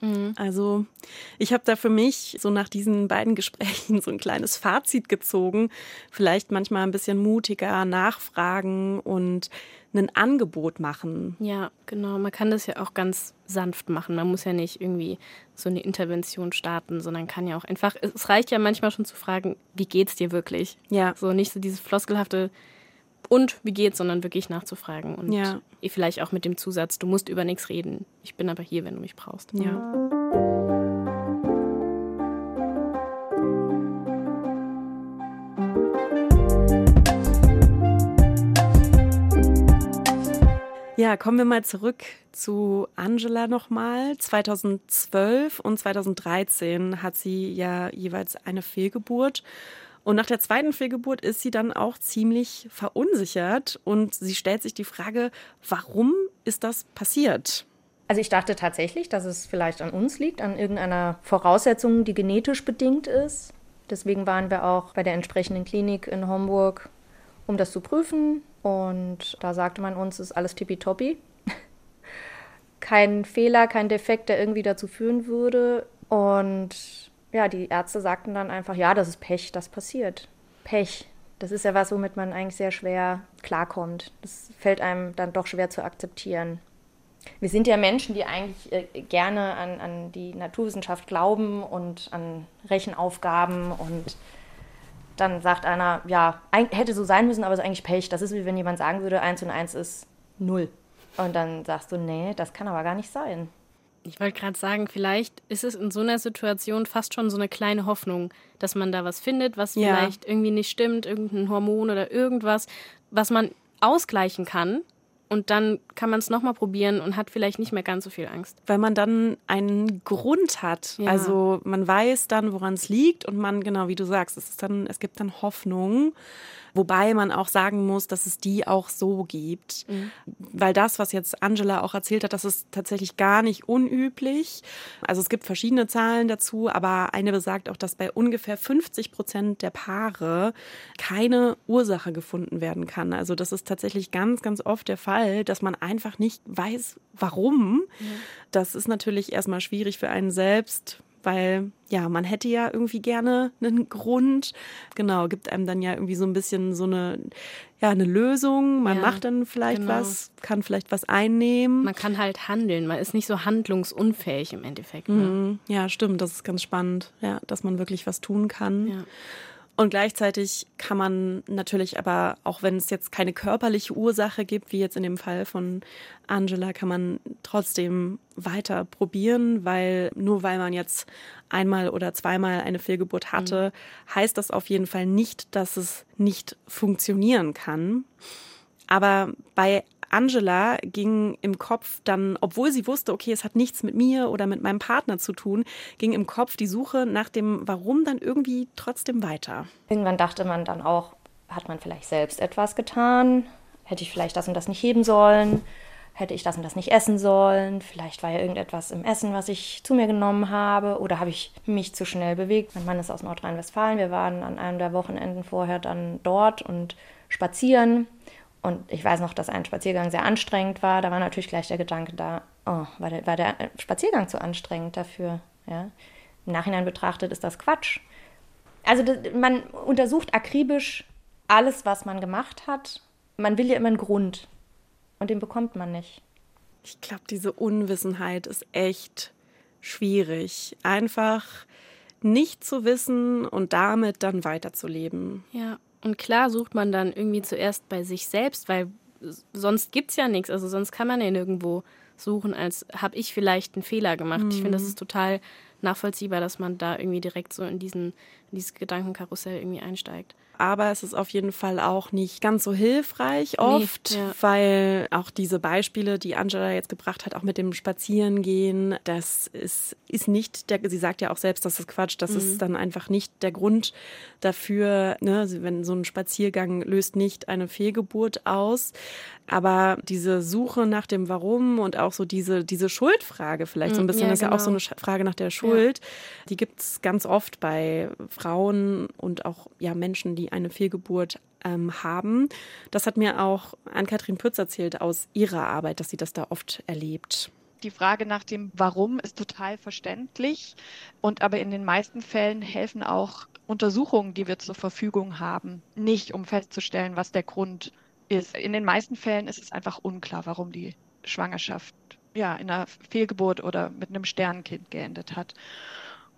Mhm. Also ich habe da für mich so nach diesen beiden Gesprächen so ein kleines Fazit gezogen. Vielleicht manchmal ein bisschen mutiger nachfragen und ein Angebot machen. Ja, genau. Man kann das ja auch ganz sanft machen. Man muss ja nicht irgendwie so eine Intervention starten, sondern kann ja auch einfach, es reicht ja manchmal schon zu fragen, wie geht's dir wirklich? Ja. So nicht so dieses floskelhafte und wie geht's, sondern wirklich nachzufragen und ja. vielleicht auch mit dem Zusatz, du musst über nichts reden. Ich bin aber hier, wenn du mich brauchst. Ja. Ja, kommen wir mal zurück zu Angela nochmal. 2012 und 2013 hat sie ja jeweils eine Fehlgeburt. Und nach der zweiten Fehlgeburt ist sie dann auch ziemlich verunsichert und sie stellt sich die Frage, warum ist das passiert? Also ich dachte tatsächlich, dass es vielleicht an uns liegt, an irgendeiner Voraussetzung, die genetisch bedingt ist. Deswegen waren wir auch bei der entsprechenden Klinik in Homburg, um das zu prüfen. Und da sagte man uns, ist alles tippitoppi. kein Fehler, kein Defekt, der irgendwie dazu führen würde. Und ja, die Ärzte sagten dann einfach, ja, das ist Pech, das passiert. Pech. Das ist ja was, womit man eigentlich sehr schwer klarkommt. Das fällt einem dann doch schwer zu akzeptieren. Wir sind ja Menschen, die eigentlich äh, gerne an, an die Naturwissenschaft glauben und an Rechenaufgaben und dann sagt einer, ja, hätte so sein müssen, aber es ist eigentlich Pech. Das ist wie wenn jemand sagen würde, eins und eins ist null. Und dann sagst du, nee, das kann aber gar nicht sein. Ich wollte gerade sagen, vielleicht ist es in so einer Situation fast schon so eine kleine Hoffnung, dass man da was findet, was ja. vielleicht irgendwie nicht stimmt, irgendein Hormon oder irgendwas, was man ausgleichen kann. Und dann kann man es nochmal probieren und hat vielleicht nicht mehr ganz so viel Angst. Weil man dann einen Grund hat. Ja. Also man weiß dann, woran es liegt und man, genau wie du sagst, es, ist dann, es gibt dann Hoffnung. Wobei man auch sagen muss, dass es die auch so gibt. Mhm. Weil das, was jetzt Angela auch erzählt hat, das ist tatsächlich gar nicht unüblich. Also es gibt verschiedene Zahlen dazu, aber eine besagt auch, dass bei ungefähr 50 Prozent der Paare keine Ursache gefunden werden kann. Also das ist tatsächlich ganz, ganz oft der Fall, dass man einfach nicht weiß, warum. Mhm. Das ist natürlich erstmal schwierig für einen selbst weil ja, man hätte ja irgendwie gerne einen Grund. Genau, gibt einem dann ja irgendwie so ein bisschen so eine, ja, eine Lösung. Man ja, macht dann vielleicht genau. was, kann vielleicht was einnehmen. Man kann halt handeln. Man ist nicht so handlungsunfähig im Endeffekt. Ne? Mhm. Ja, stimmt. Das ist ganz spannend. Ja, dass man wirklich was tun kann. Ja. Und gleichzeitig kann man natürlich aber, auch wenn es jetzt keine körperliche Ursache gibt, wie jetzt in dem Fall von Angela, kann man trotzdem weiter probieren, weil nur weil man jetzt einmal oder zweimal eine Fehlgeburt hatte, mhm. heißt das auf jeden Fall nicht, dass es nicht funktionieren kann. Aber bei Angela ging im Kopf dann, obwohl sie wusste, okay, es hat nichts mit mir oder mit meinem Partner zu tun, ging im Kopf die Suche nach dem Warum dann irgendwie trotzdem weiter. Irgendwann dachte man dann auch, hat man vielleicht selbst etwas getan? Hätte ich vielleicht das und das nicht heben sollen? Hätte ich das und das nicht essen sollen? Vielleicht war ja irgendetwas im Essen, was ich zu mir genommen habe. Oder habe ich mich zu schnell bewegt? Mein Mann ist aus Nordrhein-Westfalen. Wir waren an einem der Wochenenden vorher dann dort und spazieren. Und ich weiß noch, dass ein Spaziergang sehr anstrengend war. Da war natürlich gleich der Gedanke da, oh, war der, war der Spaziergang zu anstrengend dafür? Ja? Im Nachhinein betrachtet ist das Quatsch. Also das, man untersucht akribisch alles, was man gemacht hat. Man will ja immer einen Grund. Und den bekommt man nicht. Ich glaube, diese Unwissenheit ist echt schwierig. Einfach nicht zu wissen und damit dann weiterzuleben. Ja, und klar sucht man dann irgendwie zuerst bei sich selbst, weil sonst gibt es ja nichts. Also sonst kann man ja nirgendwo suchen, als habe ich vielleicht einen Fehler gemacht. Mhm. Ich finde, das ist total nachvollziehbar, dass man da irgendwie direkt so in, diesen, in dieses Gedankenkarussell irgendwie einsteigt aber es ist auf jeden Fall auch nicht ganz so hilfreich oft, nee, ja. weil auch diese Beispiele, die Angela jetzt gebracht hat, auch mit dem Spazierengehen, das ist, ist nicht der, sie sagt ja auch selbst, das ist Quatsch, das mhm. ist dann einfach nicht der Grund dafür, ne, wenn so ein Spaziergang löst nicht eine Fehlgeburt aus, aber diese Suche nach dem Warum und auch so diese, diese Schuldfrage vielleicht so ein mhm. bisschen, ja, das ist ja auch so genau. eine Frage nach der Schuld, ja. die gibt es ganz oft bei Frauen und auch ja Menschen, die eine Fehlgeburt ähm, haben. Das hat mir auch Ann-Kathrin Pütz erzählt aus ihrer Arbeit, dass sie das da oft erlebt. Die Frage nach dem Warum ist total verständlich und aber in den meisten Fällen helfen auch Untersuchungen, die wir zur Verfügung haben, nicht, um festzustellen, was der Grund ist. In den meisten Fällen ist es einfach unklar, warum die Schwangerschaft ja in einer Fehlgeburt oder mit einem Sternkind geendet hat.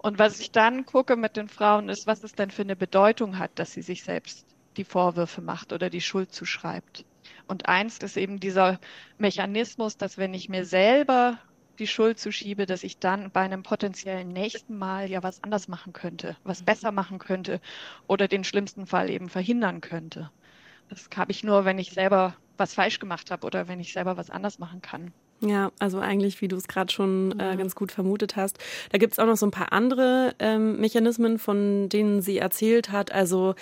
Und was ich dann gucke mit den Frauen ist, was es denn für eine Bedeutung hat, dass sie sich selbst die Vorwürfe macht oder die Schuld zuschreibt. Und eins ist eben dieser Mechanismus, dass wenn ich mir selber die Schuld zuschiebe, dass ich dann bei einem potenziellen nächsten Mal ja was anders machen könnte, was mhm. besser machen könnte oder den schlimmsten Fall eben verhindern könnte. Das habe ich nur, wenn ich selber was falsch gemacht habe oder wenn ich selber was anders machen kann. Ja, also eigentlich, wie du es gerade schon äh, ganz gut vermutet hast. Da gibt es auch noch so ein paar andere ähm, Mechanismen, von denen sie erzählt hat. Also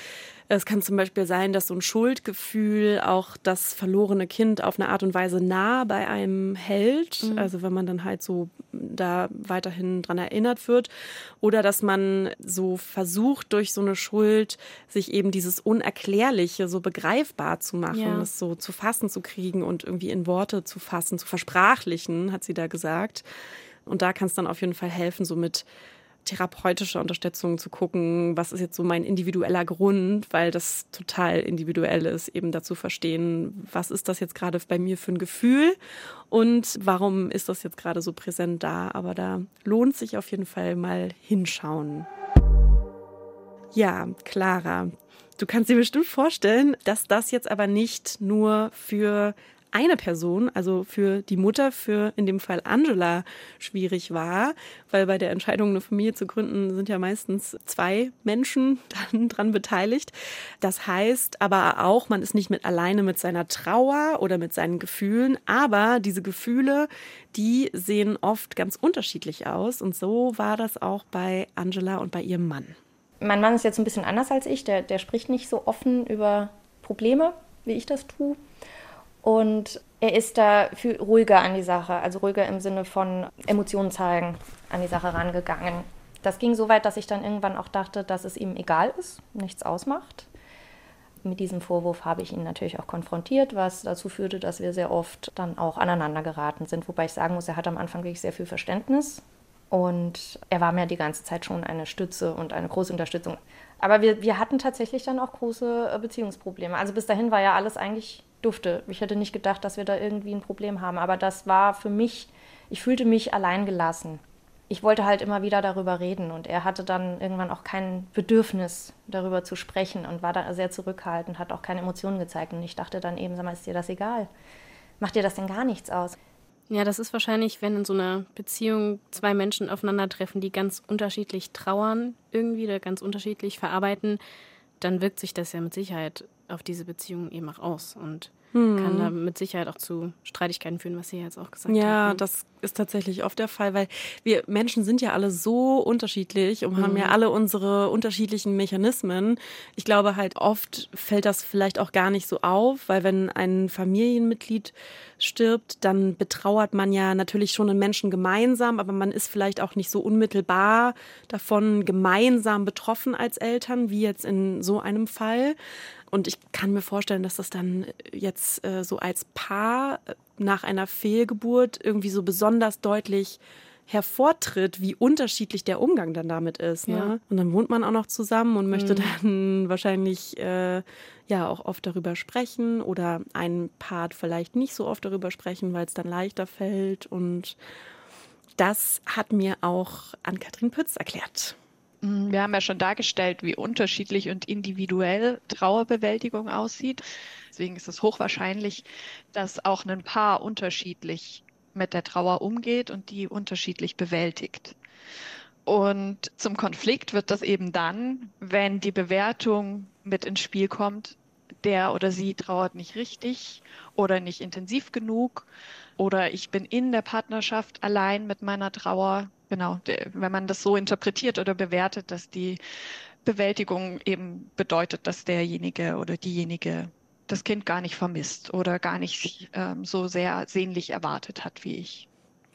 Es kann zum Beispiel sein, dass so ein Schuldgefühl auch das verlorene Kind auf eine Art und Weise nah bei einem hält. Mhm. Also wenn man dann halt so da weiterhin dran erinnert wird. Oder dass man so versucht, durch so eine Schuld sich eben dieses Unerklärliche so begreifbar zu machen, ja. es so zu fassen zu kriegen und irgendwie in Worte zu fassen, zu versprachlichen, hat sie da gesagt. Und da kann es dann auf jeden Fall helfen, so mit therapeutischer Unterstützung zu gucken, was ist jetzt so mein individueller Grund, weil das total individuell ist, eben dazu verstehen, was ist das jetzt gerade bei mir für ein Gefühl und warum ist das jetzt gerade so präsent da. Aber da lohnt sich auf jeden Fall mal hinschauen. Ja, Clara, du kannst dir bestimmt vorstellen, dass das jetzt aber nicht nur für eine Person, also für die Mutter, für in dem Fall Angela, schwierig war, weil bei der Entscheidung, eine Familie zu gründen, sind ja meistens zwei Menschen dann dran beteiligt. Das heißt aber auch, man ist nicht mit alleine mit seiner Trauer oder mit seinen Gefühlen, aber diese Gefühle, die sehen oft ganz unterschiedlich aus und so war das auch bei Angela und bei ihrem Mann. Mein Mann ist jetzt ein bisschen anders als ich, der, der spricht nicht so offen über Probleme, wie ich das tue. Und er ist da viel ruhiger an die Sache, also ruhiger im Sinne von Emotionen zeigen, an die Sache rangegangen. Das ging so weit, dass ich dann irgendwann auch dachte, dass es ihm egal ist, nichts ausmacht. Mit diesem Vorwurf habe ich ihn natürlich auch konfrontiert, was dazu führte, dass wir sehr oft dann auch aneinander geraten sind. Wobei ich sagen muss, er hat am Anfang wirklich sehr viel Verständnis und er war mir die ganze Zeit schon eine Stütze und eine große Unterstützung. Aber wir, wir hatten tatsächlich dann auch große Beziehungsprobleme. Also bis dahin war ja alles eigentlich durfte. Ich hätte nicht gedacht, dass wir da irgendwie ein Problem haben. Aber das war für mich, ich fühlte mich alleingelassen. Ich wollte halt immer wieder darüber reden und er hatte dann irgendwann auch kein Bedürfnis, darüber zu sprechen und war da sehr zurückhaltend, hat auch keine Emotionen gezeigt. Und ich dachte dann eben, sag mal, ist dir das egal? Macht dir das denn gar nichts aus? Ja, das ist wahrscheinlich, wenn in so einer Beziehung zwei Menschen aufeinandertreffen, die ganz unterschiedlich trauern, irgendwie oder ganz unterschiedlich verarbeiten, dann wirkt sich das ja mit Sicherheit auf diese Beziehung eben auch aus und hm. kann da mit Sicherheit auch zu Streitigkeiten führen, was Sie jetzt auch gesagt ja, haben. Ja, das ist tatsächlich oft der Fall, weil wir Menschen sind ja alle so unterschiedlich und mhm. haben ja mhm. alle unsere unterschiedlichen Mechanismen. Ich glaube halt oft fällt das vielleicht auch gar nicht so auf, weil wenn ein Familienmitglied stirbt, dann betrauert man ja natürlich schon einen Menschen gemeinsam, aber man ist vielleicht auch nicht so unmittelbar davon gemeinsam betroffen als Eltern, wie jetzt in so einem Fall. Und ich kann mir vorstellen, dass das dann jetzt äh, so als Paar äh, nach einer Fehlgeburt irgendwie so besonders deutlich hervortritt, wie unterschiedlich der Umgang dann damit ist. Ne? Ja. Und dann wohnt man auch noch zusammen und möchte mhm. dann wahrscheinlich äh, ja auch oft darüber sprechen oder ein Part vielleicht nicht so oft darüber sprechen, weil es dann leichter fällt. Und das hat mir auch Ann-Kathrin Pütz erklärt. Mhm, wir haben ja schon dargestellt, wie unterschiedlich und individuell Trauerbewältigung aussieht. Deswegen ist es hochwahrscheinlich, dass auch ein Paar unterschiedlich mit der Trauer umgeht und die unterschiedlich bewältigt. Und zum Konflikt wird das eben dann, wenn die Bewertung mit ins Spiel kommt, der oder sie trauert nicht richtig oder nicht intensiv genug oder ich bin in der Partnerschaft allein mit meiner Trauer. Genau, wenn man das so interpretiert oder bewertet, dass die Bewältigung eben bedeutet, dass derjenige oder diejenige das Kind gar nicht vermisst oder gar nicht ähm, so sehr sehnlich erwartet hat wie ich.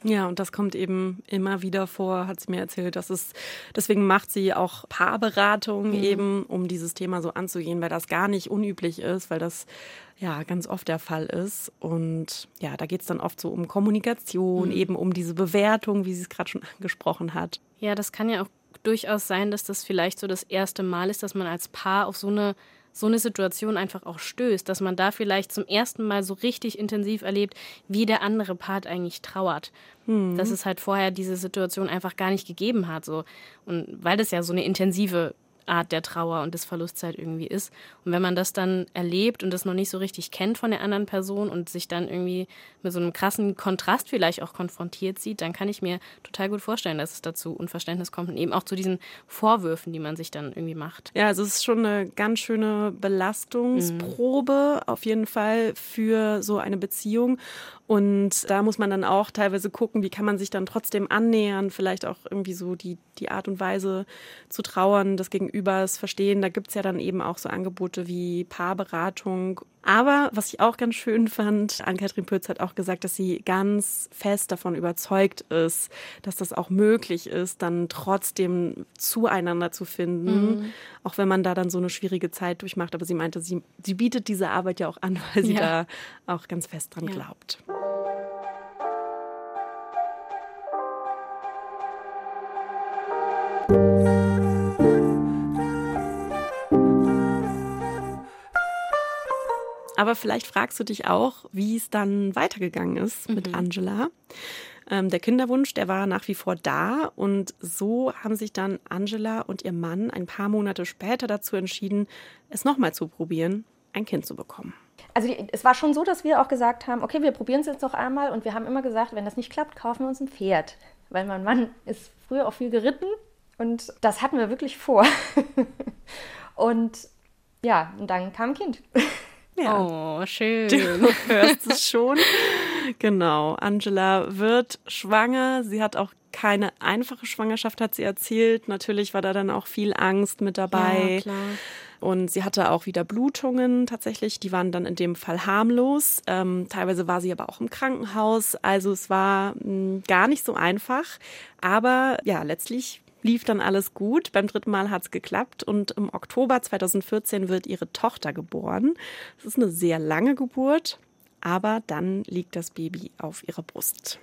Ja, und das kommt eben immer wieder vor, hat sie mir erzählt. Dass es, deswegen macht sie auch Paarberatung mhm. eben, um dieses Thema so anzugehen, weil das gar nicht unüblich ist, weil das ja ganz oft der Fall ist. Und ja, da geht es dann oft so um Kommunikation, mhm. eben um diese Bewertung, wie sie es gerade schon angesprochen hat. Ja, das kann ja auch durchaus sein, dass das vielleicht so das erste Mal ist, dass man als Paar auf so eine so eine Situation einfach auch stößt, dass man da vielleicht zum ersten Mal so richtig intensiv erlebt, wie der andere Part eigentlich trauert. Mhm. Dass es halt vorher diese Situation einfach gar nicht gegeben hat. So. Und weil das ja so eine intensive Art der Trauer und des Verlusts halt irgendwie ist. Und wenn man das dann erlebt und das noch nicht so richtig kennt von der anderen Person und sich dann irgendwie mit so einem krassen Kontrast vielleicht auch konfrontiert sieht, dann kann ich mir total gut vorstellen, dass es dazu Unverständnis kommt und eben auch zu diesen Vorwürfen, die man sich dann irgendwie macht. Ja, also es ist schon eine ganz schöne Belastungsprobe mhm. auf jeden Fall für so eine Beziehung. Und da muss man dann auch teilweise gucken, wie kann man sich dann trotzdem annähern, vielleicht auch irgendwie so die, die Art und Weise zu trauern, das Gegenüber übers Verstehen. Da gibt es ja dann eben auch so Angebote wie Paarberatung. Aber was ich auch ganz schön fand, Ann-Kathrin Pütz hat auch gesagt, dass sie ganz fest davon überzeugt ist, dass das auch möglich ist, dann trotzdem zueinander zu finden, mhm. auch wenn man da dann so eine schwierige Zeit durchmacht. Aber sie meinte, sie, sie bietet diese Arbeit ja auch an, weil sie ja. da auch ganz fest dran ja. glaubt. Aber vielleicht fragst du dich auch, wie es dann weitergegangen ist mhm. mit Angela. Ähm, der Kinderwunsch, der war nach wie vor da und so haben sich dann Angela und ihr Mann ein paar Monate später dazu entschieden, es nochmal zu probieren, ein Kind zu bekommen. Also die, es war schon so, dass wir auch gesagt haben, okay, wir probieren es jetzt noch einmal und wir haben immer gesagt, wenn das nicht klappt, kaufen wir uns ein Pferd, weil mein Mann ist früher auch viel geritten und das hatten wir wirklich vor. und ja, und dann kam ein Kind. Ja. Oh, schön. Du hörst es schon. genau. Angela wird schwanger. Sie hat auch keine einfache Schwangerschaft, hat sie erzählt. Natürlich war da dann auch viel Angst mit dabei. Ja, klar. Und sie hatte auch wieder Blutungen tatsächlich. Die waren dann in dem Fall harmlos. Ähm, teilweise war sie aber auch im Krankenhaus. Also es war mh, hm, gar nicht so einfach. Aber ja, letztlich lief dann alles gut. Beim dritten Mal hat es geklappt und im Oktober 2014 wird ihre Tochter geboren. Es ist eine sehr lange Geburt, aber dann liegt das Baby auf ihrer Brust.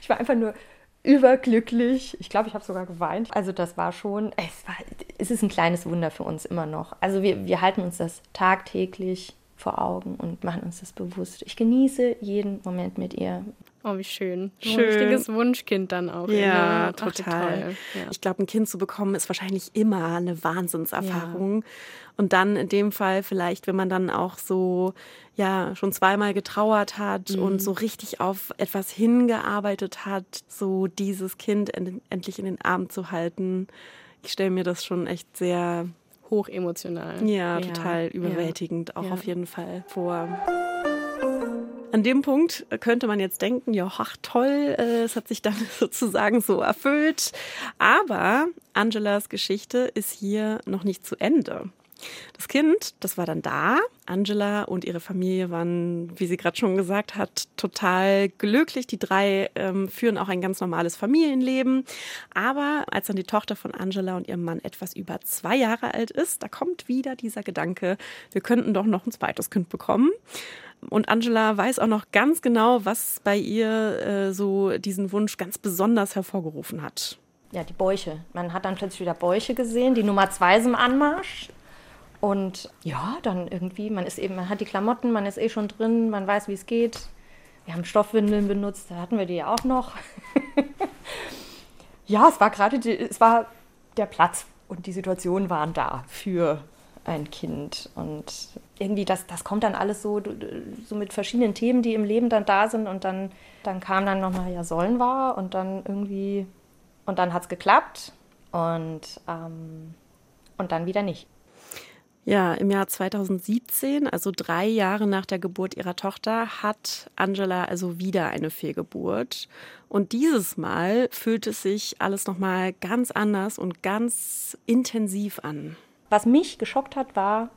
Ich war einfach nur überglücklich. Ich glaube, ich habe sogar geweint. Also das war schon, es, war, es ist ein kleines Wunder für uns immer noch. Also wir, wir halten uns das tagtäglich vor Augen und machen uns das bewusst. Ich genieße jeden Moment mit ihr. Oh, wie schön. schön. Ein richtiges Wunschkind dann auch. Ja, Ach, total. Ja. Ich glaube, ein Kind zu bekommen ist wahrscheinlich immer eine Wahnsinnserfahrung. Ja. Und dann in dem Fall vielleicht, wenn man dann auch so, ja, schon zweimal getrauert hat mhm. und so richtig auf etwas hingearbeitet hat, so dieses Kind en endlich in den Arm zu halten. Ich stelle mir das schon echt sehr hochemotional. Ja, ja, total überwältigend auch auf jeden Fall vor. An dem Punkt könnte man jetzt denken, ja, ach toll, äh, es hat sich dann sozusagen so erfüllt. Aber Angelas Geschichte ist hier noch nicht zu Ende. Das Kind, das war dann da. Angela und ihre Familie waren, wie sie gerade schon gesagt hat, total glücklich. Die drei ähm, führen auch ein ganz normales Familienleben. Aber als dann die Tochter von Angela und ihrem Mann etwas über zwei Jahre alt ist, da kommt wieder dieser Gedanke, wir könnten doch noch ein zweites Kind bekommen. Und Angela weiß auch noch ganz genau, was bei ihr äh, so diesen Wunsch ganz besonders hervorgerufen hat. Ja, die Bäuche. Man hat dann plötzlich wieder Bäuche gesehen. Die Nummer zwei ist im Anmarsch. Und ja, dann irgendwie, man ist eben, man hat die Klamotten, man ist eh schon drin, man weiß, wie es geht. Wir haben Stoffwindeln benutzt, da hatten wir die ja auch noch. ja, es war gerade, es war der Platz und die Situation waren da für ein Kind. Und irgendwie, das, das kommt dann alles so, so mit verschiedenen Themen, die im Leben dann da sind. Und dann, dann kam dann nochmal, ja, sollen war. Und dann irgendwie, und dann hat es geklappt. Und, ähm, und dann wieder nicht. Ja, im Jahr 2017, also drei Jahre nach der Geburt ihrer Tochter, hat Angela also wieder eine Fehlgeburt. Und dieses Mal fühlt es sich alles nochmal ganz anders und ganz intensiv an. Was mich geschockt hat, war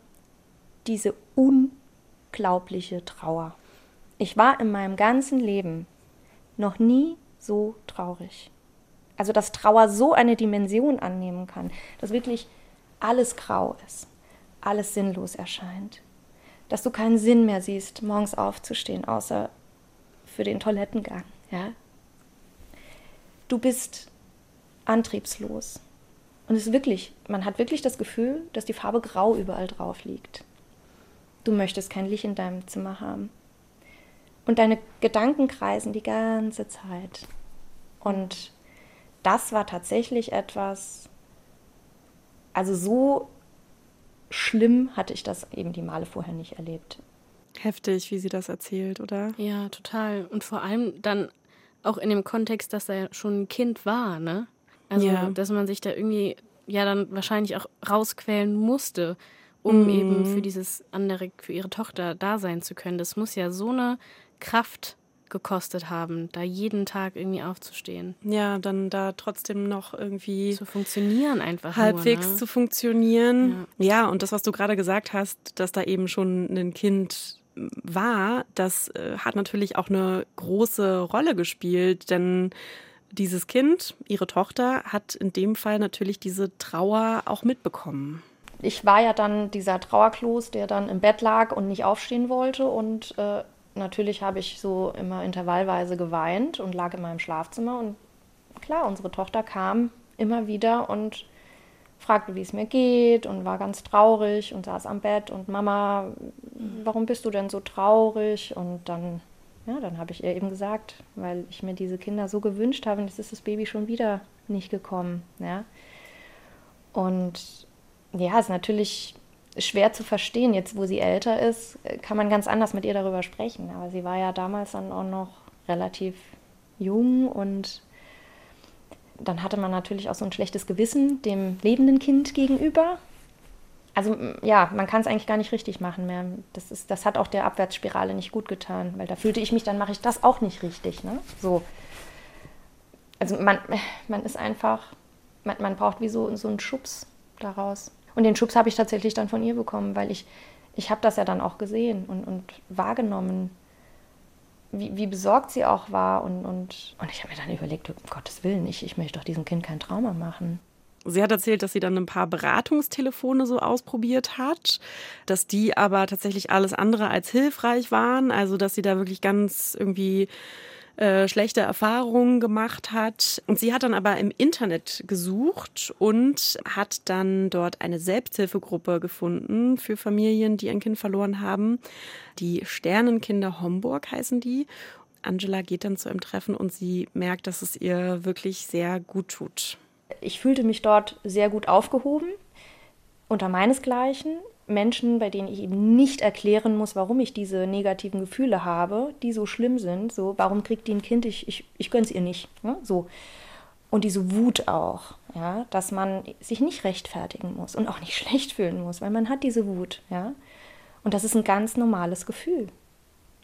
diese unglaubliche Trauer. Ich war in meinem ganzen Leben noch nie so traurig. Also, dass Trauer so eine Dimension annehmen kann, dass wirklich alles grau ist, alles sinnlos erscheint, dass du keinen Sinn mehr siehst, morgens aufzustehen, außer für den Toilettengang. Ja? Du bist antriebslos. Und es ist wirklich, man hat wirklich das Gefühl, dass die Farbe grau überall drauf liegt. Du möchtest kein Licht in deinem Zimmer haben. Und deine Gedanken kreisen die ganze Zeit. Und das war tatsächlich etwas, also so schlimm hatte ich das eben die Male vorher nicht erlebt. Heftig, wie sie das erzählt, oder? Ja, total. Und vor allem dann auch in dem Kontext, dass er schon ein Kind war, ne? Also, ja. dass man sich da irgendwie ja dann wahrscheinlich auch rausquälen musste, um mm. eben für dieses andere, für ihre Tochter da sein zu können. Das muss ja so eine Kraft gekostet haben, da jeden Tag irgendwie aufzustehen. Ja, dann da trotzdem noch irgendwie zu funktionieren einfach halbwegs nur, ne? zu funktionieren. Ja. ja, und das, was du gerade gesagt hast, dass da eben schon ein Kind war, das äh, hat natürlich auch eine große Rolle gespielt, denn dieses Kind, ihre Tochter, hat in dem Fall natürlich diese Trauer auch mitbekommen. Ich war ja dann dieser Trauerklos, der dann im Bett lag und nicht aufstehen wollte. Und äh, natürlich habe ich so immer intervallweise geweint und lag in meinem Schlafzimmer. Und klar, unsere Tochter kam immer wieder und fragte, wie es mir geht und war ganz traurig und saß am Bett und Mama, warum bist du denn so traurig? Und dann, ja, dann habe ich ihr eben gesagt, weil ich mir diese Kinder so gewünscht habe, und jetzt ist das Baby schon wieder nicht gekommen, ja. Und ja, ist natürlich schwer zu verstehen. Jetzt, wo sie älter ist, kann man ganz anders mit ihr darüber sprechen. Aber sie war ja damals dann auch noch relativ jung und dann hatte man natürlich auch so ein schlechtes Gewissen dem lebenden Kind gegenüber. Also ja, man kann es eigentlich gar nicht richtig machen mehr. Das, ist, das hat auch der Abwärtsspirale nicht gut getan, weil da fühlte ich mich, dann mache ich das auch nicht richtig. Ne? So. Also man, man ist einfach, man, man braucht wie so, so einen Schubs daraus. Und den Schubs habe ich tatsächlich dann von ihr bekommen, weil ich, ich habe das ja dann auch gesehen und, und wahrgenommen, wie, wie besorgt sie auch war. Und, und, und ich habe mir dann überlegt, um Gottes Willen, ich, ich möchte doch diesem Kind kein Trauma machen. Sie hat erzählt, dass sie dann ein paar Beratungstelefone so ausprobiert hat, dass die aber tatsächlich alles andere als hilfreich waren. Also, dass sie da wirklich ganz irgendwie äh, schlechte Erfahrungen gemacht hat. Und sie hat dann aber im Internet gesucht und hat dann dort eine Selbsthilfegruppe gefunden für Familien, die ein Kind verloren haben. Die Sternenkinder Homburg heißen die. Angela geht dann zu einem Treffen und sie merkt, dass es ihr wirklich sehr gut tut. Ich fühlte mich dort sehr gut aufgehoben unter meinesgleichen. Menschen, bei denen ich eben nicht erklären muss, warum ich diese negativen Gefühle habe, die so schlimm sind. So, warum kriegt die ein Kind? Ich, ich, ich gönn's ihr nicht. Ne? So. Und diese Wut auch, ja, dass man sich nicht rechtfertigen muss und auch nicht schlecht fühlen muss, weil man hat diese Wut, ja. Und das ist ein ganz normales Gefühl.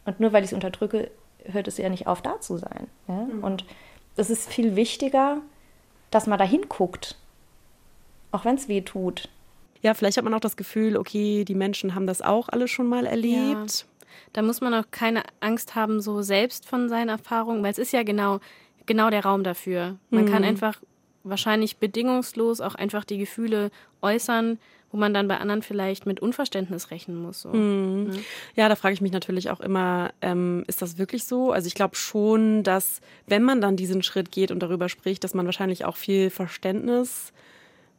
Und nur weil ich es unterdrücke, hört es ja nicht auf, da zu sein. Ja? Mhm. Und es ist viel wichtiger, dass man da hinguckt, auch wenn es weh tut ja, vielleicht hat man auch das Gefühl, okay, die Menschen haben das auch alle schon mal erlebt. Ja. Da muss man auch keine Angst haben, so selbst von seinen Erfahrungen, weil es ist ja genau, genau der Raum dafür. Man mhm. kann einfach wahrscheinlich bedingungslos auch einfach die Gefühle äußern, wo man dann bei anderen vielleicht mit Unverständnis rechnen muss. So. Mhm. Ja. ja, da frage ich mich natürlich auch immer, ähm, ist das wirklich so? Also ich glaube schon, dass wenn man dann diesen Schritt geht und darüber spricht, dass man wahrscheinlich auch viel Verständnis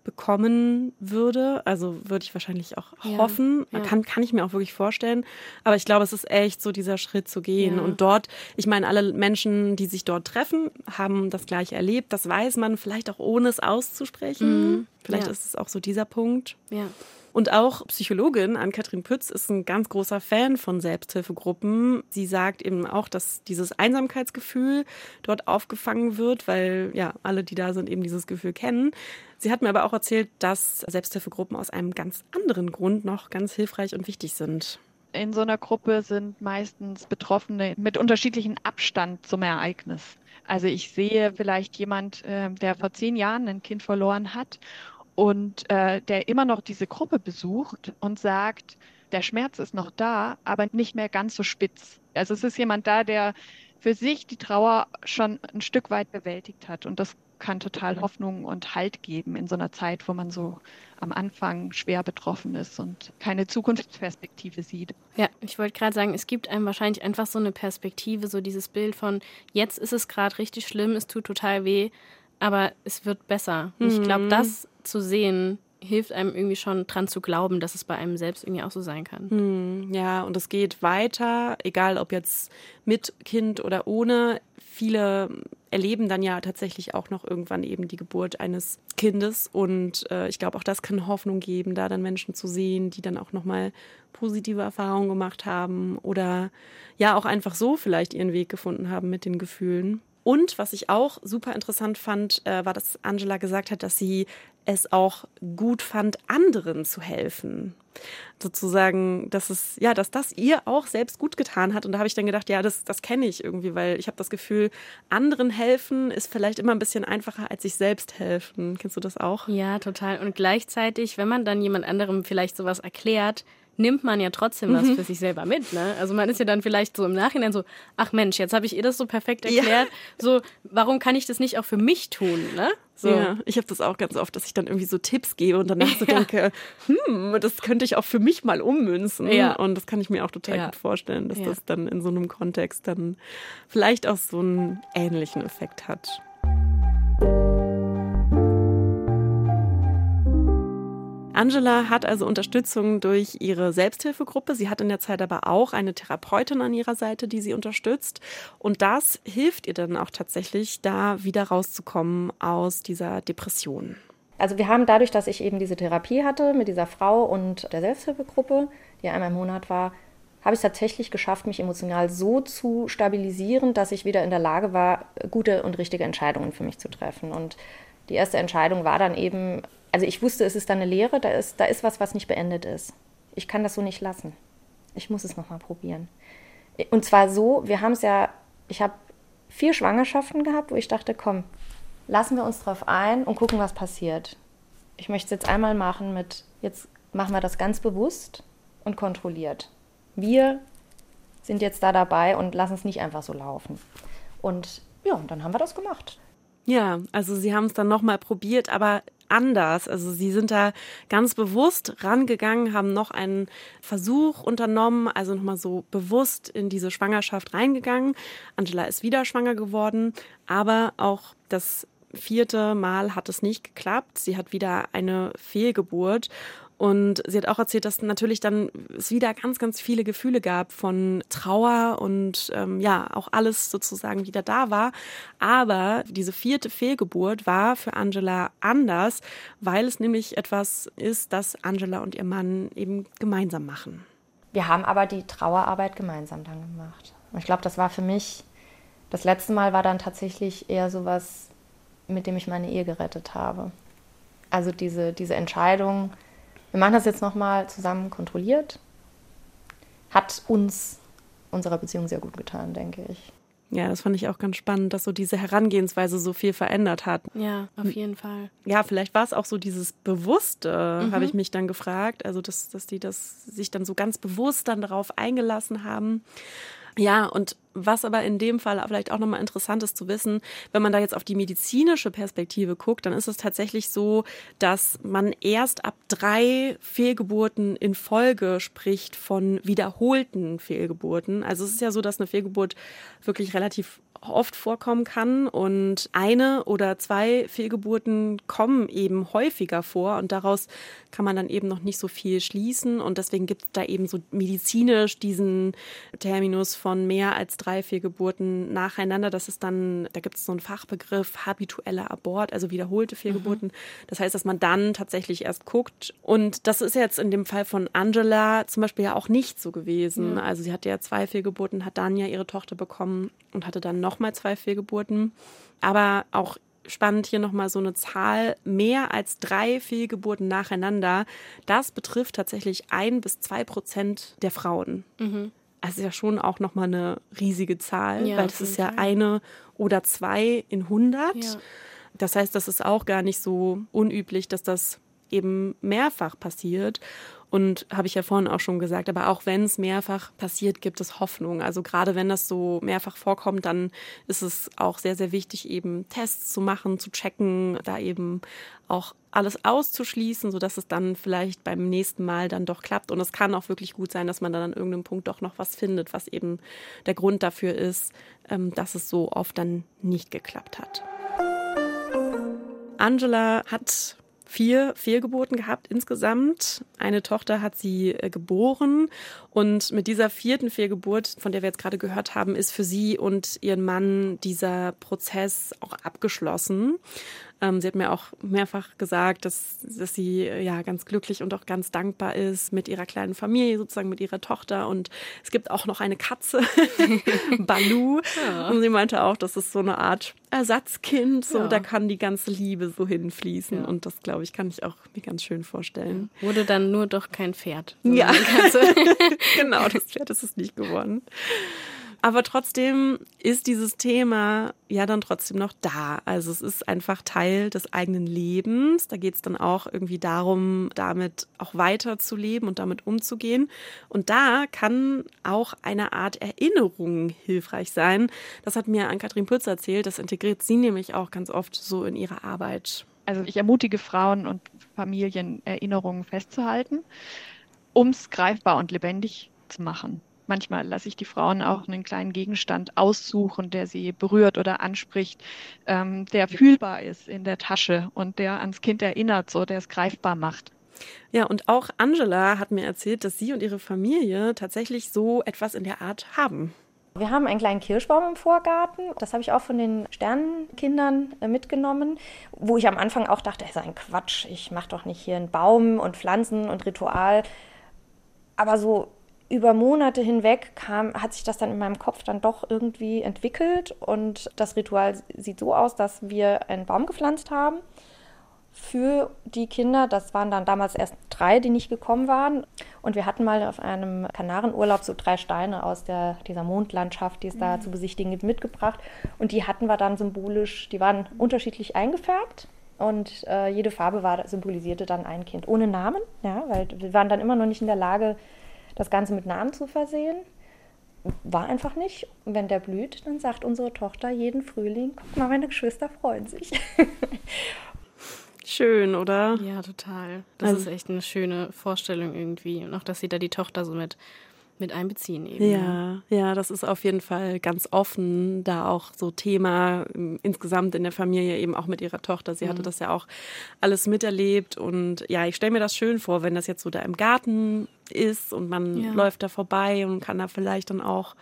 bekommen würde. Also würde ich wahrscheinlich auch ja, hoffen. Ja. Kann, kann ich mir auch wirklich vorstellen. Aber ich glaube, es ist echt so dieser Schritt zu gehen. Ja. Und dort, ich meine, alle Menschen, die sich dort treffen, haben das gleich erlebt. Das weiß man vielleicht auch ohne es auszusprechen. Mhm. Vielleicht ist es auch so dieser Punkt. Ja. Und auch Psychologin Ann-Kathrin Pütz ist ein ganz großer Fan von Selbsthilfegruppen. Sie sagt eben auch, dass dieses Einsamkeitsgefühl dort aufgefangen wird, weil ja alle, die da sind, eben dieses Gefühl kennen. Sie hat mir aber auch erzählt, dass Selbsthilfegruppen aus einem ganz anderen Grund noch ganz hilfreich und wichtig sind. In so einer Gruppe sind meistens Betroffene mit unterschiedlichem Abstand zum Ereignis. Also ich sehe vielleicht jemand, äh, der vor zehn Jahren ein Kind verloren hat und äh, der immer noch diese Gruppe besucht und sagt, der Schmerz ist noch da, aber nicht mehr ganz so spitz. Also es ist jemand da, der für sich die Trauer schon ein Stück weit bewältigt hat. Und das kann total Hoffnung und Halt geben in so einer Zeit, wo man so am Anfang schwer betroffen ist und keine Zukunftsperspektive sieht. Ja, ich wollte gerade sagen, es gibt einem wahrscheinlich einfach so eine Perspektive, so dieses Bild von, jetzt ist es gerade richtig schlimm, es tut total weh, aber es wird besser. Mhm. Ich glaube, das zu sehen hilft einem irgendwie schon dran zu glauben, dass es bei einem selbst irgendwie auch so sein kann. Mhm. Ja, und es geht weiter, egal ob jetzt mit Kind oder ohne. Viele erleben dann ja tatsächlich auch noch irgendwann eben die Geburt eines Kindes und äh, ich glaube auch das kann Hoffnung geben, da dann Menschen zu sehen, die dann auch noch mal positive Erfahrungen gemacht haben oder ja auch einfach so vielleicht ihren Weg gefunden haben mit den Gefühlen. Und was ich auch super interessant fand, äh, war, dass Angela gesagt hat, dass sie es auch gut fand, anderen zu helfen. sozusagen, dass es, ja, dass das ihr auch selbst gut getan hat. Und da habe ich dann gedacht, ja, das, das kenne ich irgendwie, weil ich habe das Gefühl, anderen helfen ist vielleicht immer ein bisschen einfacher, als sich selbst helfen. Kennst du das auch? Ja, total. Und gleichzeitig, wenn man dann jemand anderem vielleicht sowas erklärt, nimmt man ja trotzdem was mhm. für sich selber mit. Ne? Also man ist ja dann vielleicht so im Nachhinein so, ach Mensch, jetzt habe ich ihr das so perfekt erklärt. Ja. So, warum kann ich das nicht auch für mich tun? Ne? So. Ja, ich habe das auch ganz oft, dass ich dann irgendwie so Tipps gebe und danach so ja. denke, hm, das könnte ich auch für mich mal ummünzen. Ja. Und das kann ich mir auch total ja. gut vorstellen, dass das dann in so einem Kontext dann vielleicht auch so einen ähnlichen Effekt hat. Angela hat also Unterstützung durch ihre Selbsthilfegruppe. Sie hat in der Zeit aber auch eine Therapeutin an ihrer Seite, die sie unterstützt. Und das hilft ihr dann auch tatsächlich, da wieder rauszukommen aus dieser Depression. Also wir haben dadurch, dass ich eben diese Therapie hatte mit dieser Frau und der Selbsthilfegruppe, die einmal im Monat war, habe ich es tatsächlich geschafft, mich emotional so zu stabilisieren, dass ich wieder in der Lage war, gute und richtige Entscheidungen für mich zu treffen. Und die erste Entscheidung war dann eben, also ich wusste, es ist da eine Lehre, da ist, da ist was, was nicht beendet ist. Ich kann das so nicht lassen. Ich muss es nochmal probieren. Und zwar so, wir haben es ja, ich habe vier Schwangerschaften gehabt, wo ich dachte, komm, lassen wir uns drauf ein und gucken, was passiert. Ich möchte es jetzt einmal machen mit, jetzt machen wir das ganz bewusst und kontrolliert. Wir sind jetzt da dabei und lassen es nicht einfach so laufen. Und ja, dann haben wir das gemacht. Ja, also sie haben es dann nochmal probiert, aber anders. Also sie sind da ganz bewusst rangegangen, haben noch einen Versuch unternommen, also nochmal so bewusst in diese Schwangerschaft reingegangen. Angela ist wieder schwanger geworden, aber auch das vierte Mal hat es nicht geklappt. Sie hat wieder eine Fehlgeburt und sie hat auch erzählt, dass natürlich dann es wieder ganz, ganz viele Gefühle gab von Trauer und ähm, ja, auch alles sozusagen wieder da war. Aber diese vierte Fehlgeburt war für Angela anders, weil es nämlich etwas ist, das Angela und ihr Mann eben gemeinsam machen. Wir haben aber die Trauerarbeit gemeinsam dann gemacht. Und ich glaube, das war für mich, das letzte Mal war dann tatsächlich eher sowas, mit dem ich meine Ehe gerettet habe. Also diese, diese Entscheidung, wir machen das jetzt nochmal zusammen kontrolliert. Hat uns unserer Beziehung sehr gut getan, denke ich. Ja, das fand ich auch ganz spannend, dass so diese Herangehensweise so viel verändert hat. Ja, auf jeden Fall. Ja, vielleicht war es auch so dieses Bewusste, mhm. habe ich mich dann gefragt. Also, dass, dass die das sich dann so ganz bewusst dann darauf eingelassen haben. Ja, und was aber in dem Fall vielleicht auch nochmal interessant ist zu wissen, wenn man da jetzt auf die medizinische Perspektive guckt, dann ist es tatsächlich so, dass man erst ab drei Fehlgeburten in Folge spricht von wiederholten Fehlgeburten. Also es ist ja so, dass eine Fehlgeburt wirklich relativ oft vorkommen kann und eine oder zwei Fehlgeburten kommen eben häufiger vor und daraus kann man dann eben noch nicht so viel schließen und deswegen gibt es da eben so medizinisch diesen Terminus von mehr als drei Fehlgeburten nacheinander. Das ist dann, da gibt es so einen Fachbegriff, habitueller Abort, also wiederholte Fehlgeburten. Mhm. Das heißt, dass man dann tatsächlich erst guckt. Und das ist jetzt in dem Fall von Angela zum Beispiel ja auch nicht so gewesen. Mhm. Also sie hatte ja zwei Fehlgeburten, hat dann ja ihre Tochter bekommen und hatte dann nochmal zwei Fehlgeburten. Aber auch spannend hier nochmal so eine Zahl, mehr als drei Fehlgeburten nacheinander. Das betrifft tatsächlich ein bis zwei Prozent der Frauen. Mhm. Also ja schon auch nochmal eine riesige Zahl, ja, weil das ist ja Fall. eine oder zwei in 100. Ja. Das heißt, das ist auch gar nicht so unüblich, dass das eben mehrfach passiert. Und habe ich ja vorhin auch schon gesagt, aber auch wenn es mehrfach passiert, gibt es Hoffnung. Also gerade wenn das so mehrfach vorkommt, dann ist es auch sehr, sehr wichtig, eben Tests zu machen, zu checken, da eben auch alles auszuschließen, sodass es dann vielleicht beim nächsten Mal dann doch klappt. Und es kann auch wirklich gut sein, dass man dann an irgendeinem Punkt doch noch was findet, was eben der Grund dafür ist, ähm, dass es so oft dann nicht geklappt hat. Angela hat vier Fehlgeburten gehabt insgesamt. Eine Tochter hat sie äh, geboren und mit dieser vierten Fehlgeburt, von der wir jetzt gerade gehört haben, ist für sie und ihren Mann dieser Prozess auch abgeschlossen. Ähm, sie hat mir auch mehrfach gesagt, dass, dass sie ja ganz glücklich und auch ganz dankbar ist mit ihrer kleinen Familie, sozusagen mit ihrer Tochter. Und es gibt auch noch eine Katze, Balu. Ja. Und sie meinte auch, das ist so eine Art Ersatzkind. So, ja. da kann die ganze Liebe so hinfließen. Ja. Und das, glaube ich, kann ich auch mir ganz schön vorstellen. Wurde dann nur doch kein Pferd. Ja, genau, das Pferd ist es nicht geworden. Aber trotzdem ist dieses Thema ja dann trotzdem noch da. Also es ist einfach Teil des eigenen Lebens. Da geht es dann auch irgendwie darum, damit auch weiterzuleben und damit umzugehen. Und da kann auch eine Art Erinnerung hilfreich sein. Das hat mir Ann-Kathrin Pütz erzählt. Das integriert sie nämlich auch ganz oft so in ihre Arbeit. Also ich ermutige Frauen und Familien, Erinnerungen festzuhalten, um es greifbar und lebendig zu machen. Manchmal lasse ich die Frauen auch einen kleinen Gegenstand aussuchen, der sie berührt oder anspricht, ähm, der fühlbar ist in der Tasche und der ans Kind erinnert, so der es greifbar macht. Ja, und auch Angela hat mir erzählt, dass sie und ihre Familie tatsächlich so etwas in der Art haben. Wir haben einen kleinen Kirschbaum im Vorgarten. Das habe ich auch von den Sternenkindern äh, mitgenommen, wo ich am Anfang auch dachte, das ist ein Quatsch, ich mache doch nicht hier einen Baum und Pflanzen und Ritual. Aber so über Monate hinweg kam, hat sich das dann in meinem Kopf dann doch irgendwie entwickelt und das Ritual sieht so aus, dass wir einen Baum gepflanzt haben für die Kinder. Das waren dann damals erst drei, die nicht gekommen waren. Und wir hatten mal auf einem Kanarenurlaub so drei Steine aus der, dieser Mondlandschaft, die es da mhm. zu besichtigen gibt, mitgebracht. Und die hatten wir dann symbolisch, die waren unterschiedlich eingefärbt. Und äh, jede Farbe war, symbolisierte dann ein Kind ohne Namen, ja, weil wir waren dann immer noch nicht in der Lage, das Ganze mit Namen zu versehen. War einfach nicht. Und wenn der blüht, dann sagt unsere Tochter jeden Frühling, guck mal, meine Geschwister freuen sich. Schön, oder? Ja, total. Das also, ist echt eine schöne Vorstellung irgendwie. Und auch, dass sie da die Tochter so mit mit einbeziehen eben. Ja, ja, das ist auf jeden Fall ganz offen, da auch so Thema ähm, insgesamt in der Familie eben auch mit ihrer Tochter. Sie mhm. hatte das ja auch alles miterlebt und ja, ich stelle mir das schön vor, wenn das jetzt so da im Garten ist und man ja. läuft da vorbei und kann da vielleicht dann auch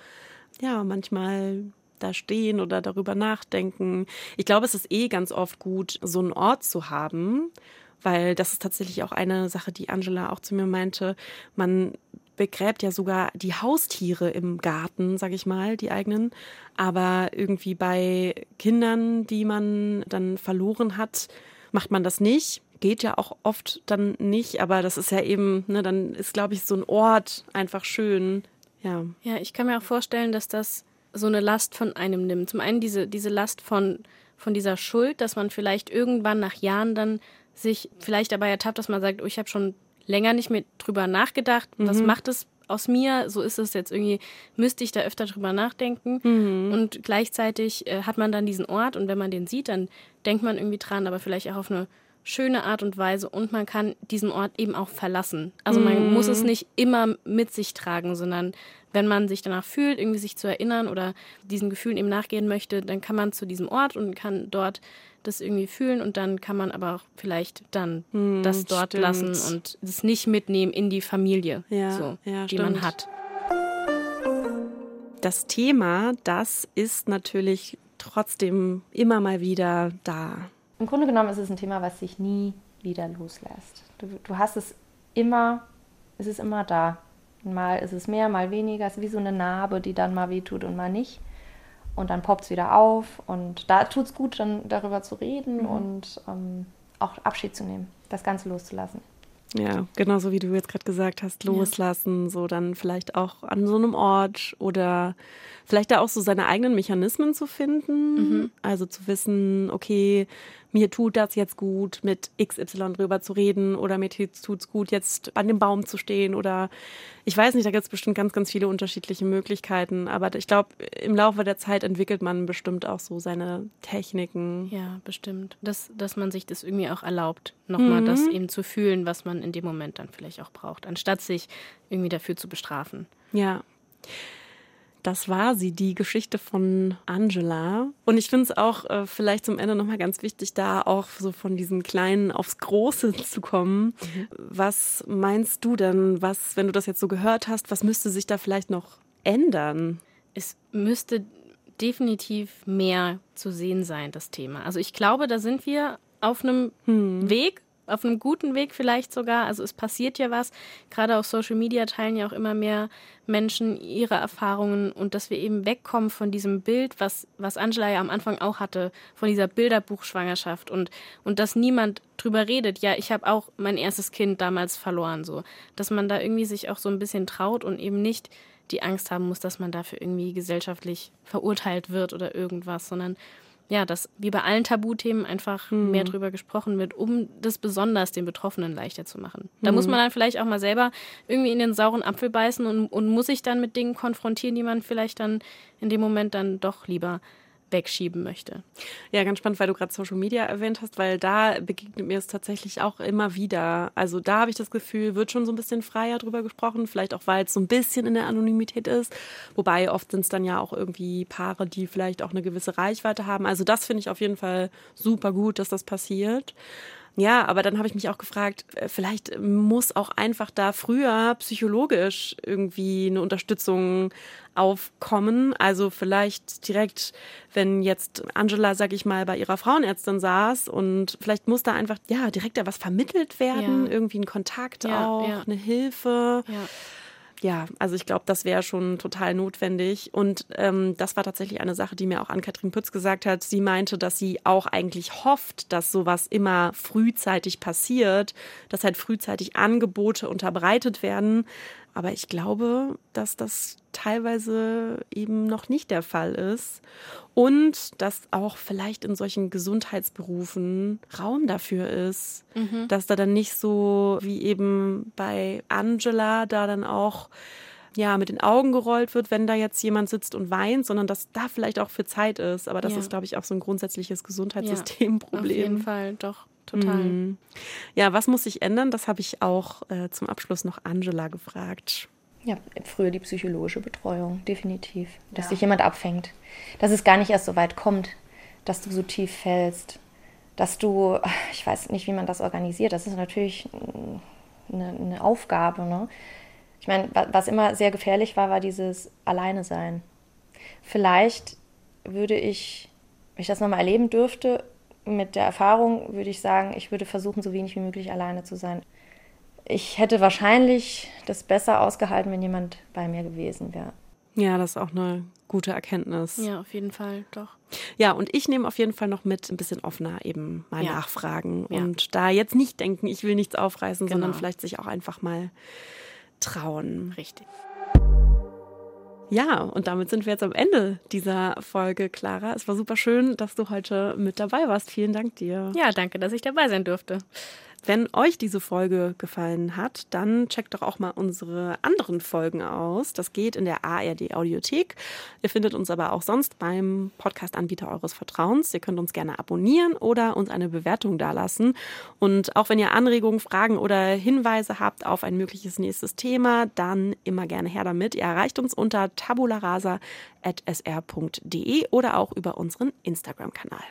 ja, manchmal da stehen oder darüber nachdenken. Ich glaube, es ist eh ganz oft gut, so einen Ort zu haben, weil das ist tatsächlich auch eine Sache, die Angela auch zu mir meinte. Man begräbt ja sogar die Haustiere im Garten, sag ich mal, die eigenen. Aber irgendwie bei Kindern, die man dann verloren hat, macht man das nicht. Geht ja auch oft dann nicht, aber das ist ja eben, ne, dann ist, glaube ich, so ein Ort einfach schön. Ja. Ja, ich kann mir auch vorstellen, dass das so eine Last von einem nimmt. Zum einen diese, diese Last von, von dieser Schuld, dass man vielleicht irgendwann nach Jahren dann sich vielleicht dabei ertappt, dass man sagt, oh, ich habe schon länger nicht mehr drüber nachgedacht, mhm. was macht es aus mir, so ist es jetzt irgendwie, müsste ich da öfter drüber nachdenken. Mhm. Und gleichzeitig äh, hat man dann diesen Ort und wenn man den sieht, dann denkt man irgendwie dran, aber vielleicht auch auf eine schöne Art und Weise und man kann diesen Ort eben auch verlassen. Also man mhm. muss es nicht immer mit sich tragen, sondern wenn man sich danach fühlt, irgendwie sich zu erinnern oder diesen Gefühlen eben nachgehen möchte, dann kann man zu diesem Ort und kann dort das irgendwie fühlen und dann kann man aber auch vielleicht dann hm, das dort stimmt. lassen und es nicht mitnehmen in die Familie, ja, so, ja, die stimmt. man hat. Das Thema, das ist natürlich trotzdem immer mal wieder da. Im Grunde genommen ist es ein Thema, was sich nie wieder loslässt. Du, du hast es immer, es ist immer da. Mal ist es mehr, mal weniger. Es ist wie so eine Narbe, die dann mal wehtut und mal nicht und dann poppt es wieder auf. Und da tut es gut, dann darüber zu reden mhm. und ähm, auch Abschied zu nehmen, das Ganze loszulassen. Ja, genauso wie du jetzt gerade gesagt hast, loslassen, ja. so dann vielleicht auch an so einem Ort oder vielleicht da auch so seine eigenen Mechanismen zu finden. Mhm. Also zu wissen, okay, mir tut das jetzt gut, mit XY drüber zu reden oder mir tut es gut, jetzt an dem Baum zu stehen oder ich weiß nicht, da gibt es bestimmt ganz, ganz viele unterschiedliche Möglichkeiten. Aber ich glaube, im Laufe der Zeit entwickelt man bestimmt auch so seine Techniken. Ja, bestimmt. Dass, dass man sich das irgendwie auch erlaubt, nochmal mhm. das eben zu fühlen, was man in dem Moment dann vielleicht auch braucht, anstatt sich irgendwie dafür zu bestrafen. Ja. Das war sie, die Geschichte von Angela. Und ich finde es auch äh, vielleicht zum Ende nochmal ganz wichtig, da auch so von diesem Kleinen aufs Große zu kommen. Mhm. Was meinst du denn, was, wenn du das jetzt so gehört hast, was müsste sich da vielleicht noch ändern? Es müsste definitiv mehr zu sehen sein, das Thema. Also ich glaube, da sind wir auf einem hm. Weg, auf einem guten Weg vielleicht sogar. Also es passiert ja was. Gerade auf Social Media teilen ja auch immer mehr Menschen ihre Erfahrungen und dass wir eben wegkommen von diesem Bild, was, was Angela ja am Anfang auch hatte, von dieser Bilderbuchschwangerschaft und, und dass niemand drüber redet. Ja, ich habe auch mein erstes Kind damals verloren, so. Dass man da irgendwie sich auch so ein bisschen traut und eben nicht die Angst haben muss, dass man dafür irgendwie gesellschaftlich verurteilt wird oder irgendwas, sondern ja, dass wie bei allen Tabuthemen einfach mhm. mehr drüber gesprochen wird, um das besonders den Betroffenen leichter zu machen. Da mhm. muss man dann vielleicht auch mal selber irgendwie in den sauren Apfel beißen und, und muss sich dann mit Dingen konfrontieren, die man vielleicht dann in dem Moment dann doch lieber wegschieben möchte. Ja, ganz spannend, weil du gerade Social Media erwähnt hast, weil da begegnet mir es tatsächlich auch immer wieder. Also da habe ich das Gefühl, wird schon so ein bisschen freier drüber gesprochen, vielleicht auch, weil es so ein bisschen in der Anonymität ist. Wobei oft sind es dann ja auch irgendwie Paare, die vielleicht auch eine gewisse Reichweite haben. Also das finde ich auf jeden Fall super gut, dass das passiert. Ja, aber dann habe ich mich auch gefragt, äh, vielleicht muss auch einfach da früher psychologisch irgendwie eine Unterstützung aufkommen. Also vielleicht direkt, wenn jetzt Angela, sag ich mal, bei ihrer Frauenärztin saß und vielleicht muss da einfach, ja, direkt da was vermittelt werden, ja. irgendwie ein Kontakt ja, auch, ja. eine Hilfe. Ja ja, also ich glaube, das wäre schon total notwendig. Und ähm, das war tatsächlich eine Sache, die mir auch Ann-Kathrin Pütz gesagt hat. Sie meinte, dass sie auch eigentlich hofft, dass sowas immer frühzeitig passiert, dass halt frühzeitig Angebote unterbreitet werden, aber ich glaube, dass das teilweise eben noch nicht der Fall ist. Und dass auch vielleicht in solchen Gesundheitsberufen Raum dafür ist. Mhm. Dass da dann nicht so wie eben bei Angela da dann auch ja, mit den Augen gerollt wird, wenn da jetzt jemand sitzt und weint, sondern dass da vielleicht auch für Zeit ist. Aber das ja. ist, glaube ich, auch so ein grundsätzliches Gesundheitssystemproblem. Ja, auf jeden Fall, doch total. Mhm. Ja, was muss sich ändern? Das habe ich auch äh, zum Abschluss noch Angela gefragt. Ja, früher die psychologische Betreuung, definitiv. Dass ja. dich jemand abfängt. Dass es gar nicht erst so weit kommt, dass du so tief fällst. Dass du, ich weiß nicht, wie man das organisiert. Das ist natürlich eine, eine Aufgabe. Ne? Ich meine, was immer sehr gefährlich war, war dieses Alleine sein. Vielleicht würde ich, wenn ich das nochmal erleben dürfte, mit der Erfahrung würde ich sagen, ich würde versuchen, so wenig wie möglich alleine zu sein. Ich hätte wahrscheinlich das besser ausgehalten, wenn jemand bei mir gewesen wäre. Ja, das ist auch eine gute Erkenntnis. Ja, auf jeden Fall, doch. Ja, und ich nehme auf jeden Fall noch mit ein bisschen offener eben mal ja. nachfragen ja. und da jetzt nicht denken, ich will nichts aufreißen, genau. sondern vielleicht sich auch einfach mal trauen. Richtig. Ja, und damit sind wir jetzt am Ende dieser Folge, Clara. Es war super schön, dass du heute mit dabei warst. Vielen Dank dir. Ja, danke, dass ich dabei sein durfte. Wenn euch diese Folge gefallen hat, dann checkt doch auch mal unsere anderen Folgen aus. Das geht in der ARD Audiothek. Ihr findet uns aber auch sonst beim Podcast-Anbieter eures Vertrauens. Ihr könnt uns gerne abonnieren oder uns eine Bewertung dalassen. Und auch wenn ihr Anregungen, Fragen oder Hinweise habt auf ein mögliches nächstes Thema, dann immer gerne her damit. Ihr erreicht uns unter tabularasa.sr.de oder auch über unseren Instagram-Kanal.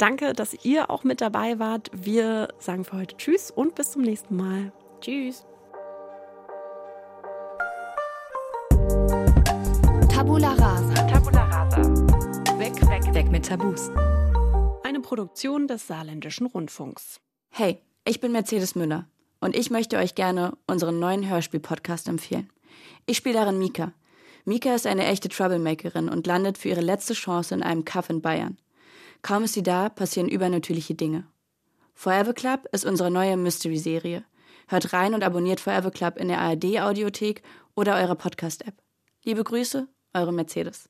Danke, dass ihr auch mit dabei wart. Wir sagen für heute Tschüss und bis zum nächsten Mal. Tschüss. Tabula Rasa. Tabula Rasa. Weg, weg, weg mit Tabus. Eine Produktion des Saarländischen Rundfunks. Hey, ich bin Mercedes Müller und ich möchte euch gerne unseren neuen Hörspiel-Podcast empfehlen. Ich spiele darin Mika. Mika ist eine echte Troublemakerin und landet für ihre letzte Chance in einem Kaff in Bayern. Kaum ist sie da, passieren übernatürliche Dinge. Forever Club ist unsere neue Mystery-Serie. Hört rein und abonniert Forever Club in der ARD-Audiothek oder eurer Podcast-App. Liebe Grüße, eure Mercedes.